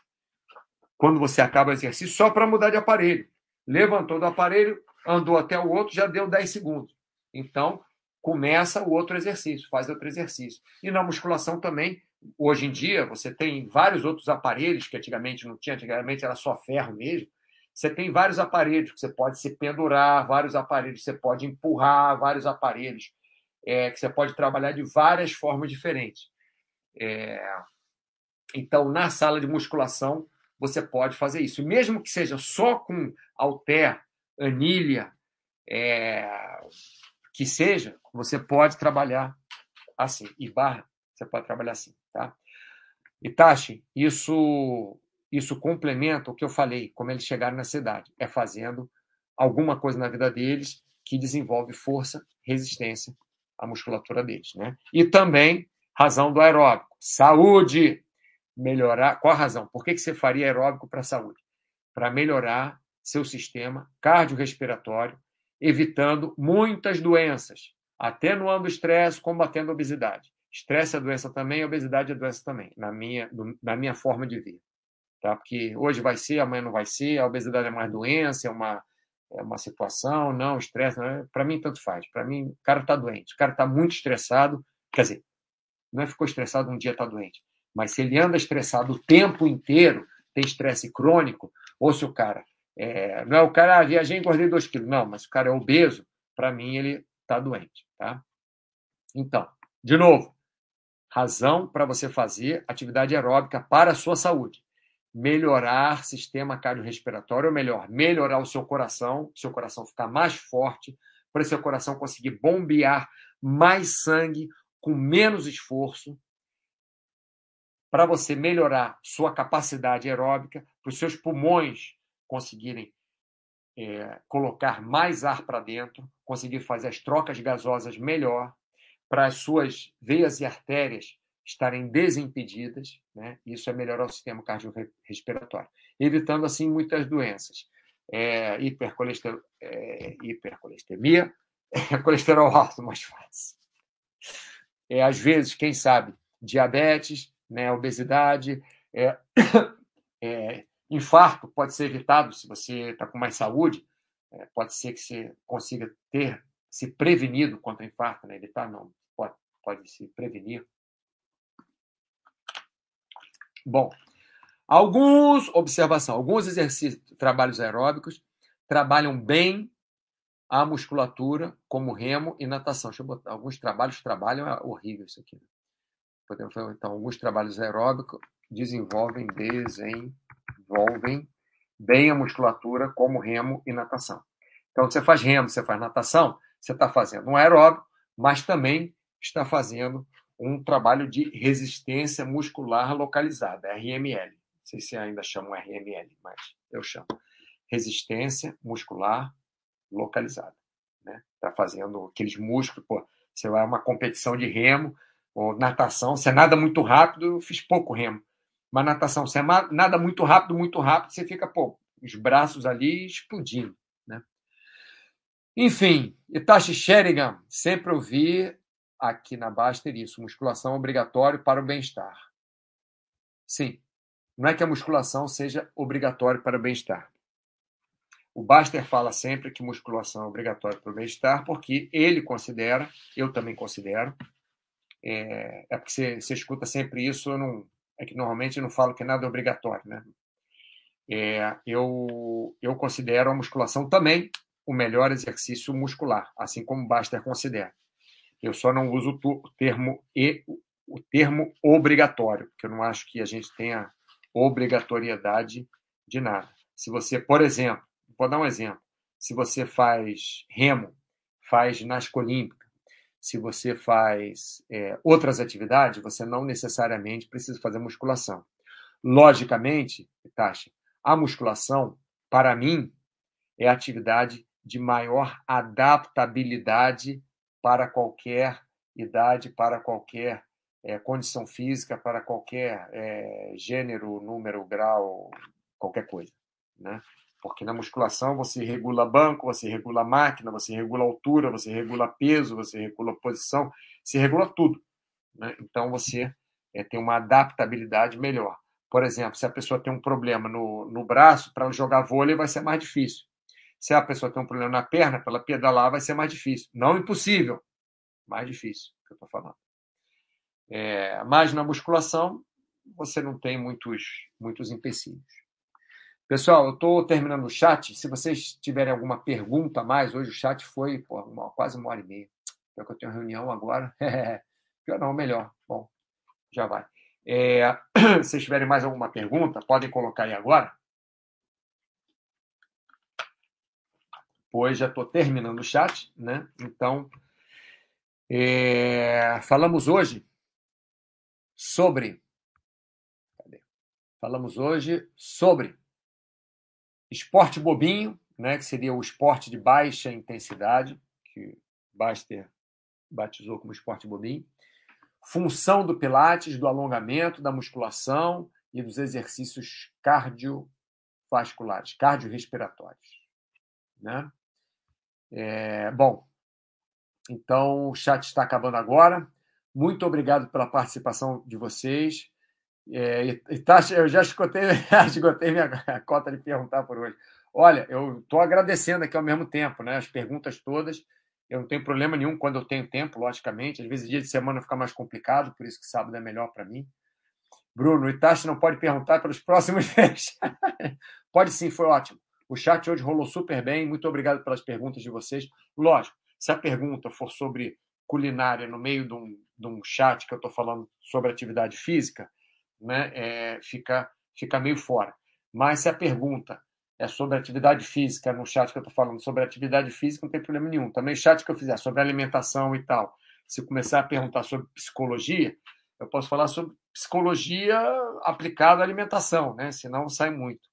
[SPEAKER 1] quando você acaba o exercício, só para mudar de aparelho. Levantou do aparelho, andou até o outro, já deu 10 segundos. Então, começa o outro exercício, faz outro exercício. E na musculação também, hoje em dia, você tem vários outros aparelhos que antigamente não tinha, antigamente era só ferro mesmo. Você tem vários aparelhos que você pode se pendurar, vários aparelhos que você pode empurrar, vários aparelhos é, que você pode trabalhar de várias formas diferentes. É... Então, na sala de musculação, você pode fazer isso. Mesmo que seja só com alter, anilha, é, que seja, você pode trabalhar assim. E barra, você pode trabalhar assim. Tá? Itachi, isso, isso complementa o que eu falei, como eles chegaram na cidade. É fazendo alguma coisa na vida deles que desenvolve força, resistência à musculatura deles. Né? E também razão do aeróbico. Saúde! melhorar. Qual a razão? Por que, que você faria aeróbico para a saúde? Para melhorar seu sistema cardiorrespiratório, evitando muitas doenças, atenuando o estresse, combatendo a obesidade. Estresse é doença também, obesidade é doença também, na minha, na minha forma de ver. Tá? Porque hoje vai ser, amanhã não vai ser, a obesidade é mais doença, é uma, é uma situação, não, estresse, para mim tanto faz. Para mim, o cara está doente, o cara está muito estressado, quer dizer, não é ficou estressado um dia está doente. Mas se ele anda estressado o tempo inteiro, tem estresse crônico, ou se o cara é, não é o cara, ah, viajei e engordei 2 quilos. Não, mas o cara é obeso, para mim ele está doente. Tá? Então, de novo, razão para você fazer atividade aeróbica para a sua saúde. Melhorar sistema cardiorrespiratório, ou melhor, melhorar o seu coração, seu coração ficar mais forte, para seu coração conseguir bombear mais sangue com menos esforço, para você melhorar sua capacidade aeróbica, para os seus pulmões conseguirem é, colocar mais ar para dentro, conseguir fazer as trocas gasosas melhor, para as suas veias e artérias estarem desimpedidas, né? isso é melhorar o sistema cardiorrespiratório, evitando assim muitas doenças. É, hipercolester... é, hipercolestemia, é, colesterol alto mais fácil. É, às vezes, quem sabe, diabetes, né, obesidade, é, é, infarto pode ser evitado se você está com mais saúde, é, pode ser que você consiga ter se prevenido contra infarto, né? evitar não, pode, pode se prevenir. Bom, alguns, observação, alguns exercícios, trabalhos aeróbicos trabalham bem a musculatura, como remo e natação. Botar, alguns trabalhos trabalham, é horrível isso aqui. Né? Podemos falar, então, alguns trabalhos aeróbicos desenvolvem, desenvolvem bem a musculatura, como remo e natação. Então, você faz remo, você faz natação, você está fazendo um aeróbico, mas também está fazendo um trabalho de resistência muscular localizada, RML. Não sei se ainda chamam RML, mas eu chamo. Resistência muscular localizada. Está né? Tá fazendo aqueles músculos, pô, você vai a uma competição de remo, ou natação, você nada muito rápido, eu fiz pouco remo. Mas natação, você nada muito rápido, muito rápido, você fica, pô, os braços ali explodindo. Enfim, Itachi Sherigan, sempre ouvi aqui na Baster isso, musculação obrigatório para o bem-estar. Sim, não é que a musculação seja obrigatória para o bem-estar. O Baster fala sempre que musculação é obrigatória para o bem-estar, porque ele considera, eu também considero, é, é porque você, você, escuta sempre isso, eu não, é que normalmente eu não falo que nada é obrigatório, né? É, eu, eu considero a musculação também o melhor exercício muscular, assim como Baster considera. Eu só não uso o termo e o termo obrigatório, porque eu não acho que a gente tenha obrigatoriedade de nada. Se você, por exemplo, vou dar um exemplo, se você faz remo, faz ginástica olímpica, se você faz é, outras atividades, você não necessariamente precisa fazer musculação. Logicamente, Tasha, a musculação, para mim, é a atividade de maior adaptabilidade para qualquer idade, para qualquer é, condição física, para qualquer é, gênero, número, grau, qualquer coisa. Né? Porque na musculação você regula banco, você regula máquina, você regula altura, você regula peso, você regula posição, você regula tudo. Né? Então você é, tem uma adaptabilidade melhor. Por exemplo, se a pessoa tem um problema no, no braço, para jogar vôlei vai ser mais difícil. Se a pessoa tem um problema na perna, para ela pedalar vai ser mais difícil. Não impossível, mais difícil, que eu estou falando. É, mas na musculação, você não tem muitos, muitos empecilhos. Pessoal, eu estou terminando o chat. Se vocês tiverem alguma pergunta a mais, hoje o chat foi pô, uma, quase uma hora e meia. Pior que eu tenho reunião agora. Pior não, melhor. Bom, já vai. É, se vocês tiverem mais alguma pergunta, podem colocar aí agora. Pois já estou terminando o chat, né? Então, é, falamos hoje sobre. Cadê? Falamos hoje sobre Esporte bobinho, né, que seria o esporte de baixa intensidade, que Baster batizou como esporte bobinho. Função do Pilates, do alongamento, da musculação e dos exercícios cardiovasculares, cardiorrespiratórios. Né? É, bom, então o chat está acabando agora. Muito obrigado pela participação de vocês. É, e tá, eu já esgotei, esgotei minha cota de perguntar por hoje. Olha, eu estou agradecendo aqui ao mesmo tempo, né? As perguntas todas. Eu não tenho problema nenhum quando eu tenho tempo, logicamente. Às vezes, dia de semana fica mais complicado, por isso que sábado é melhor para mim. Bruno, Itachi não pode perguntar pelos próximos pode sim, foi ótimo. O chat hoje rolou super bem. Muito obrigado pelas perguntas de vocês. Lógico, se a pergunta for sobre culinária no meio de um, de um chat que eu estou falando sobre atividade física, né, é, fica, fica meio fora. Mas se a pergunta é sobre atividade física, no chat que eu estou falando sobre atividade física, não tem problema nenhum. Também chat que eu fizer sobre alimentação e tal, se começar a perguntar sobre psicologia, eu posso falar sobre psicologia aplicada à alimentação, né? senão sai muito.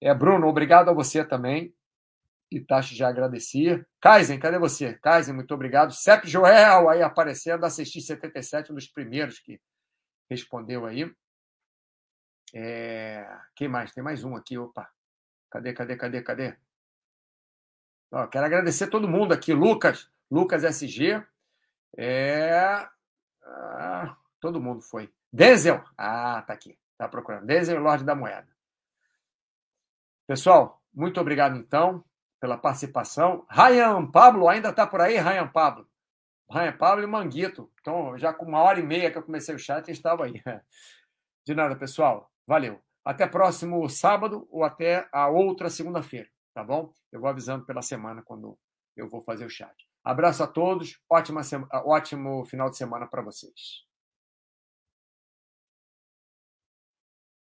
[SPEAKER 1] É, Bruno, obrigado a você também. Itachi já agradecia. Kaizen, cadê você? Kaizen, muito obrigado. Sep Joel aí aparecendo, assisti 77, um dos primeiros que respondeu aí. É... Quem mais? Tem mais um aqui, opa. Cadê, cadê, cadê, cadê? Ó, quero agradecer todo mundo aqui. Lucas, Lucas SG. É... Ah, todo mundo foi. Denzel. Ah, tá aqui. Tá procurando. Denzel, Lorde da Moeda. Pessoal, muito obrigado então pela participação. Ryan Pablo, ainda está por aí, Ryan Pablo? Ryan Pablo e Manguito. Então, já com uma hora e meia que eu comecei o chat, estava aí. De nada, pessoal. Valeu. Até próximo sábado ou até a outra segunda-feira, tá bom? Eu vou avisando pela semana quando eu vou fazer o chat. Abraço a todos, ótima, ótimo final de semana para vocês.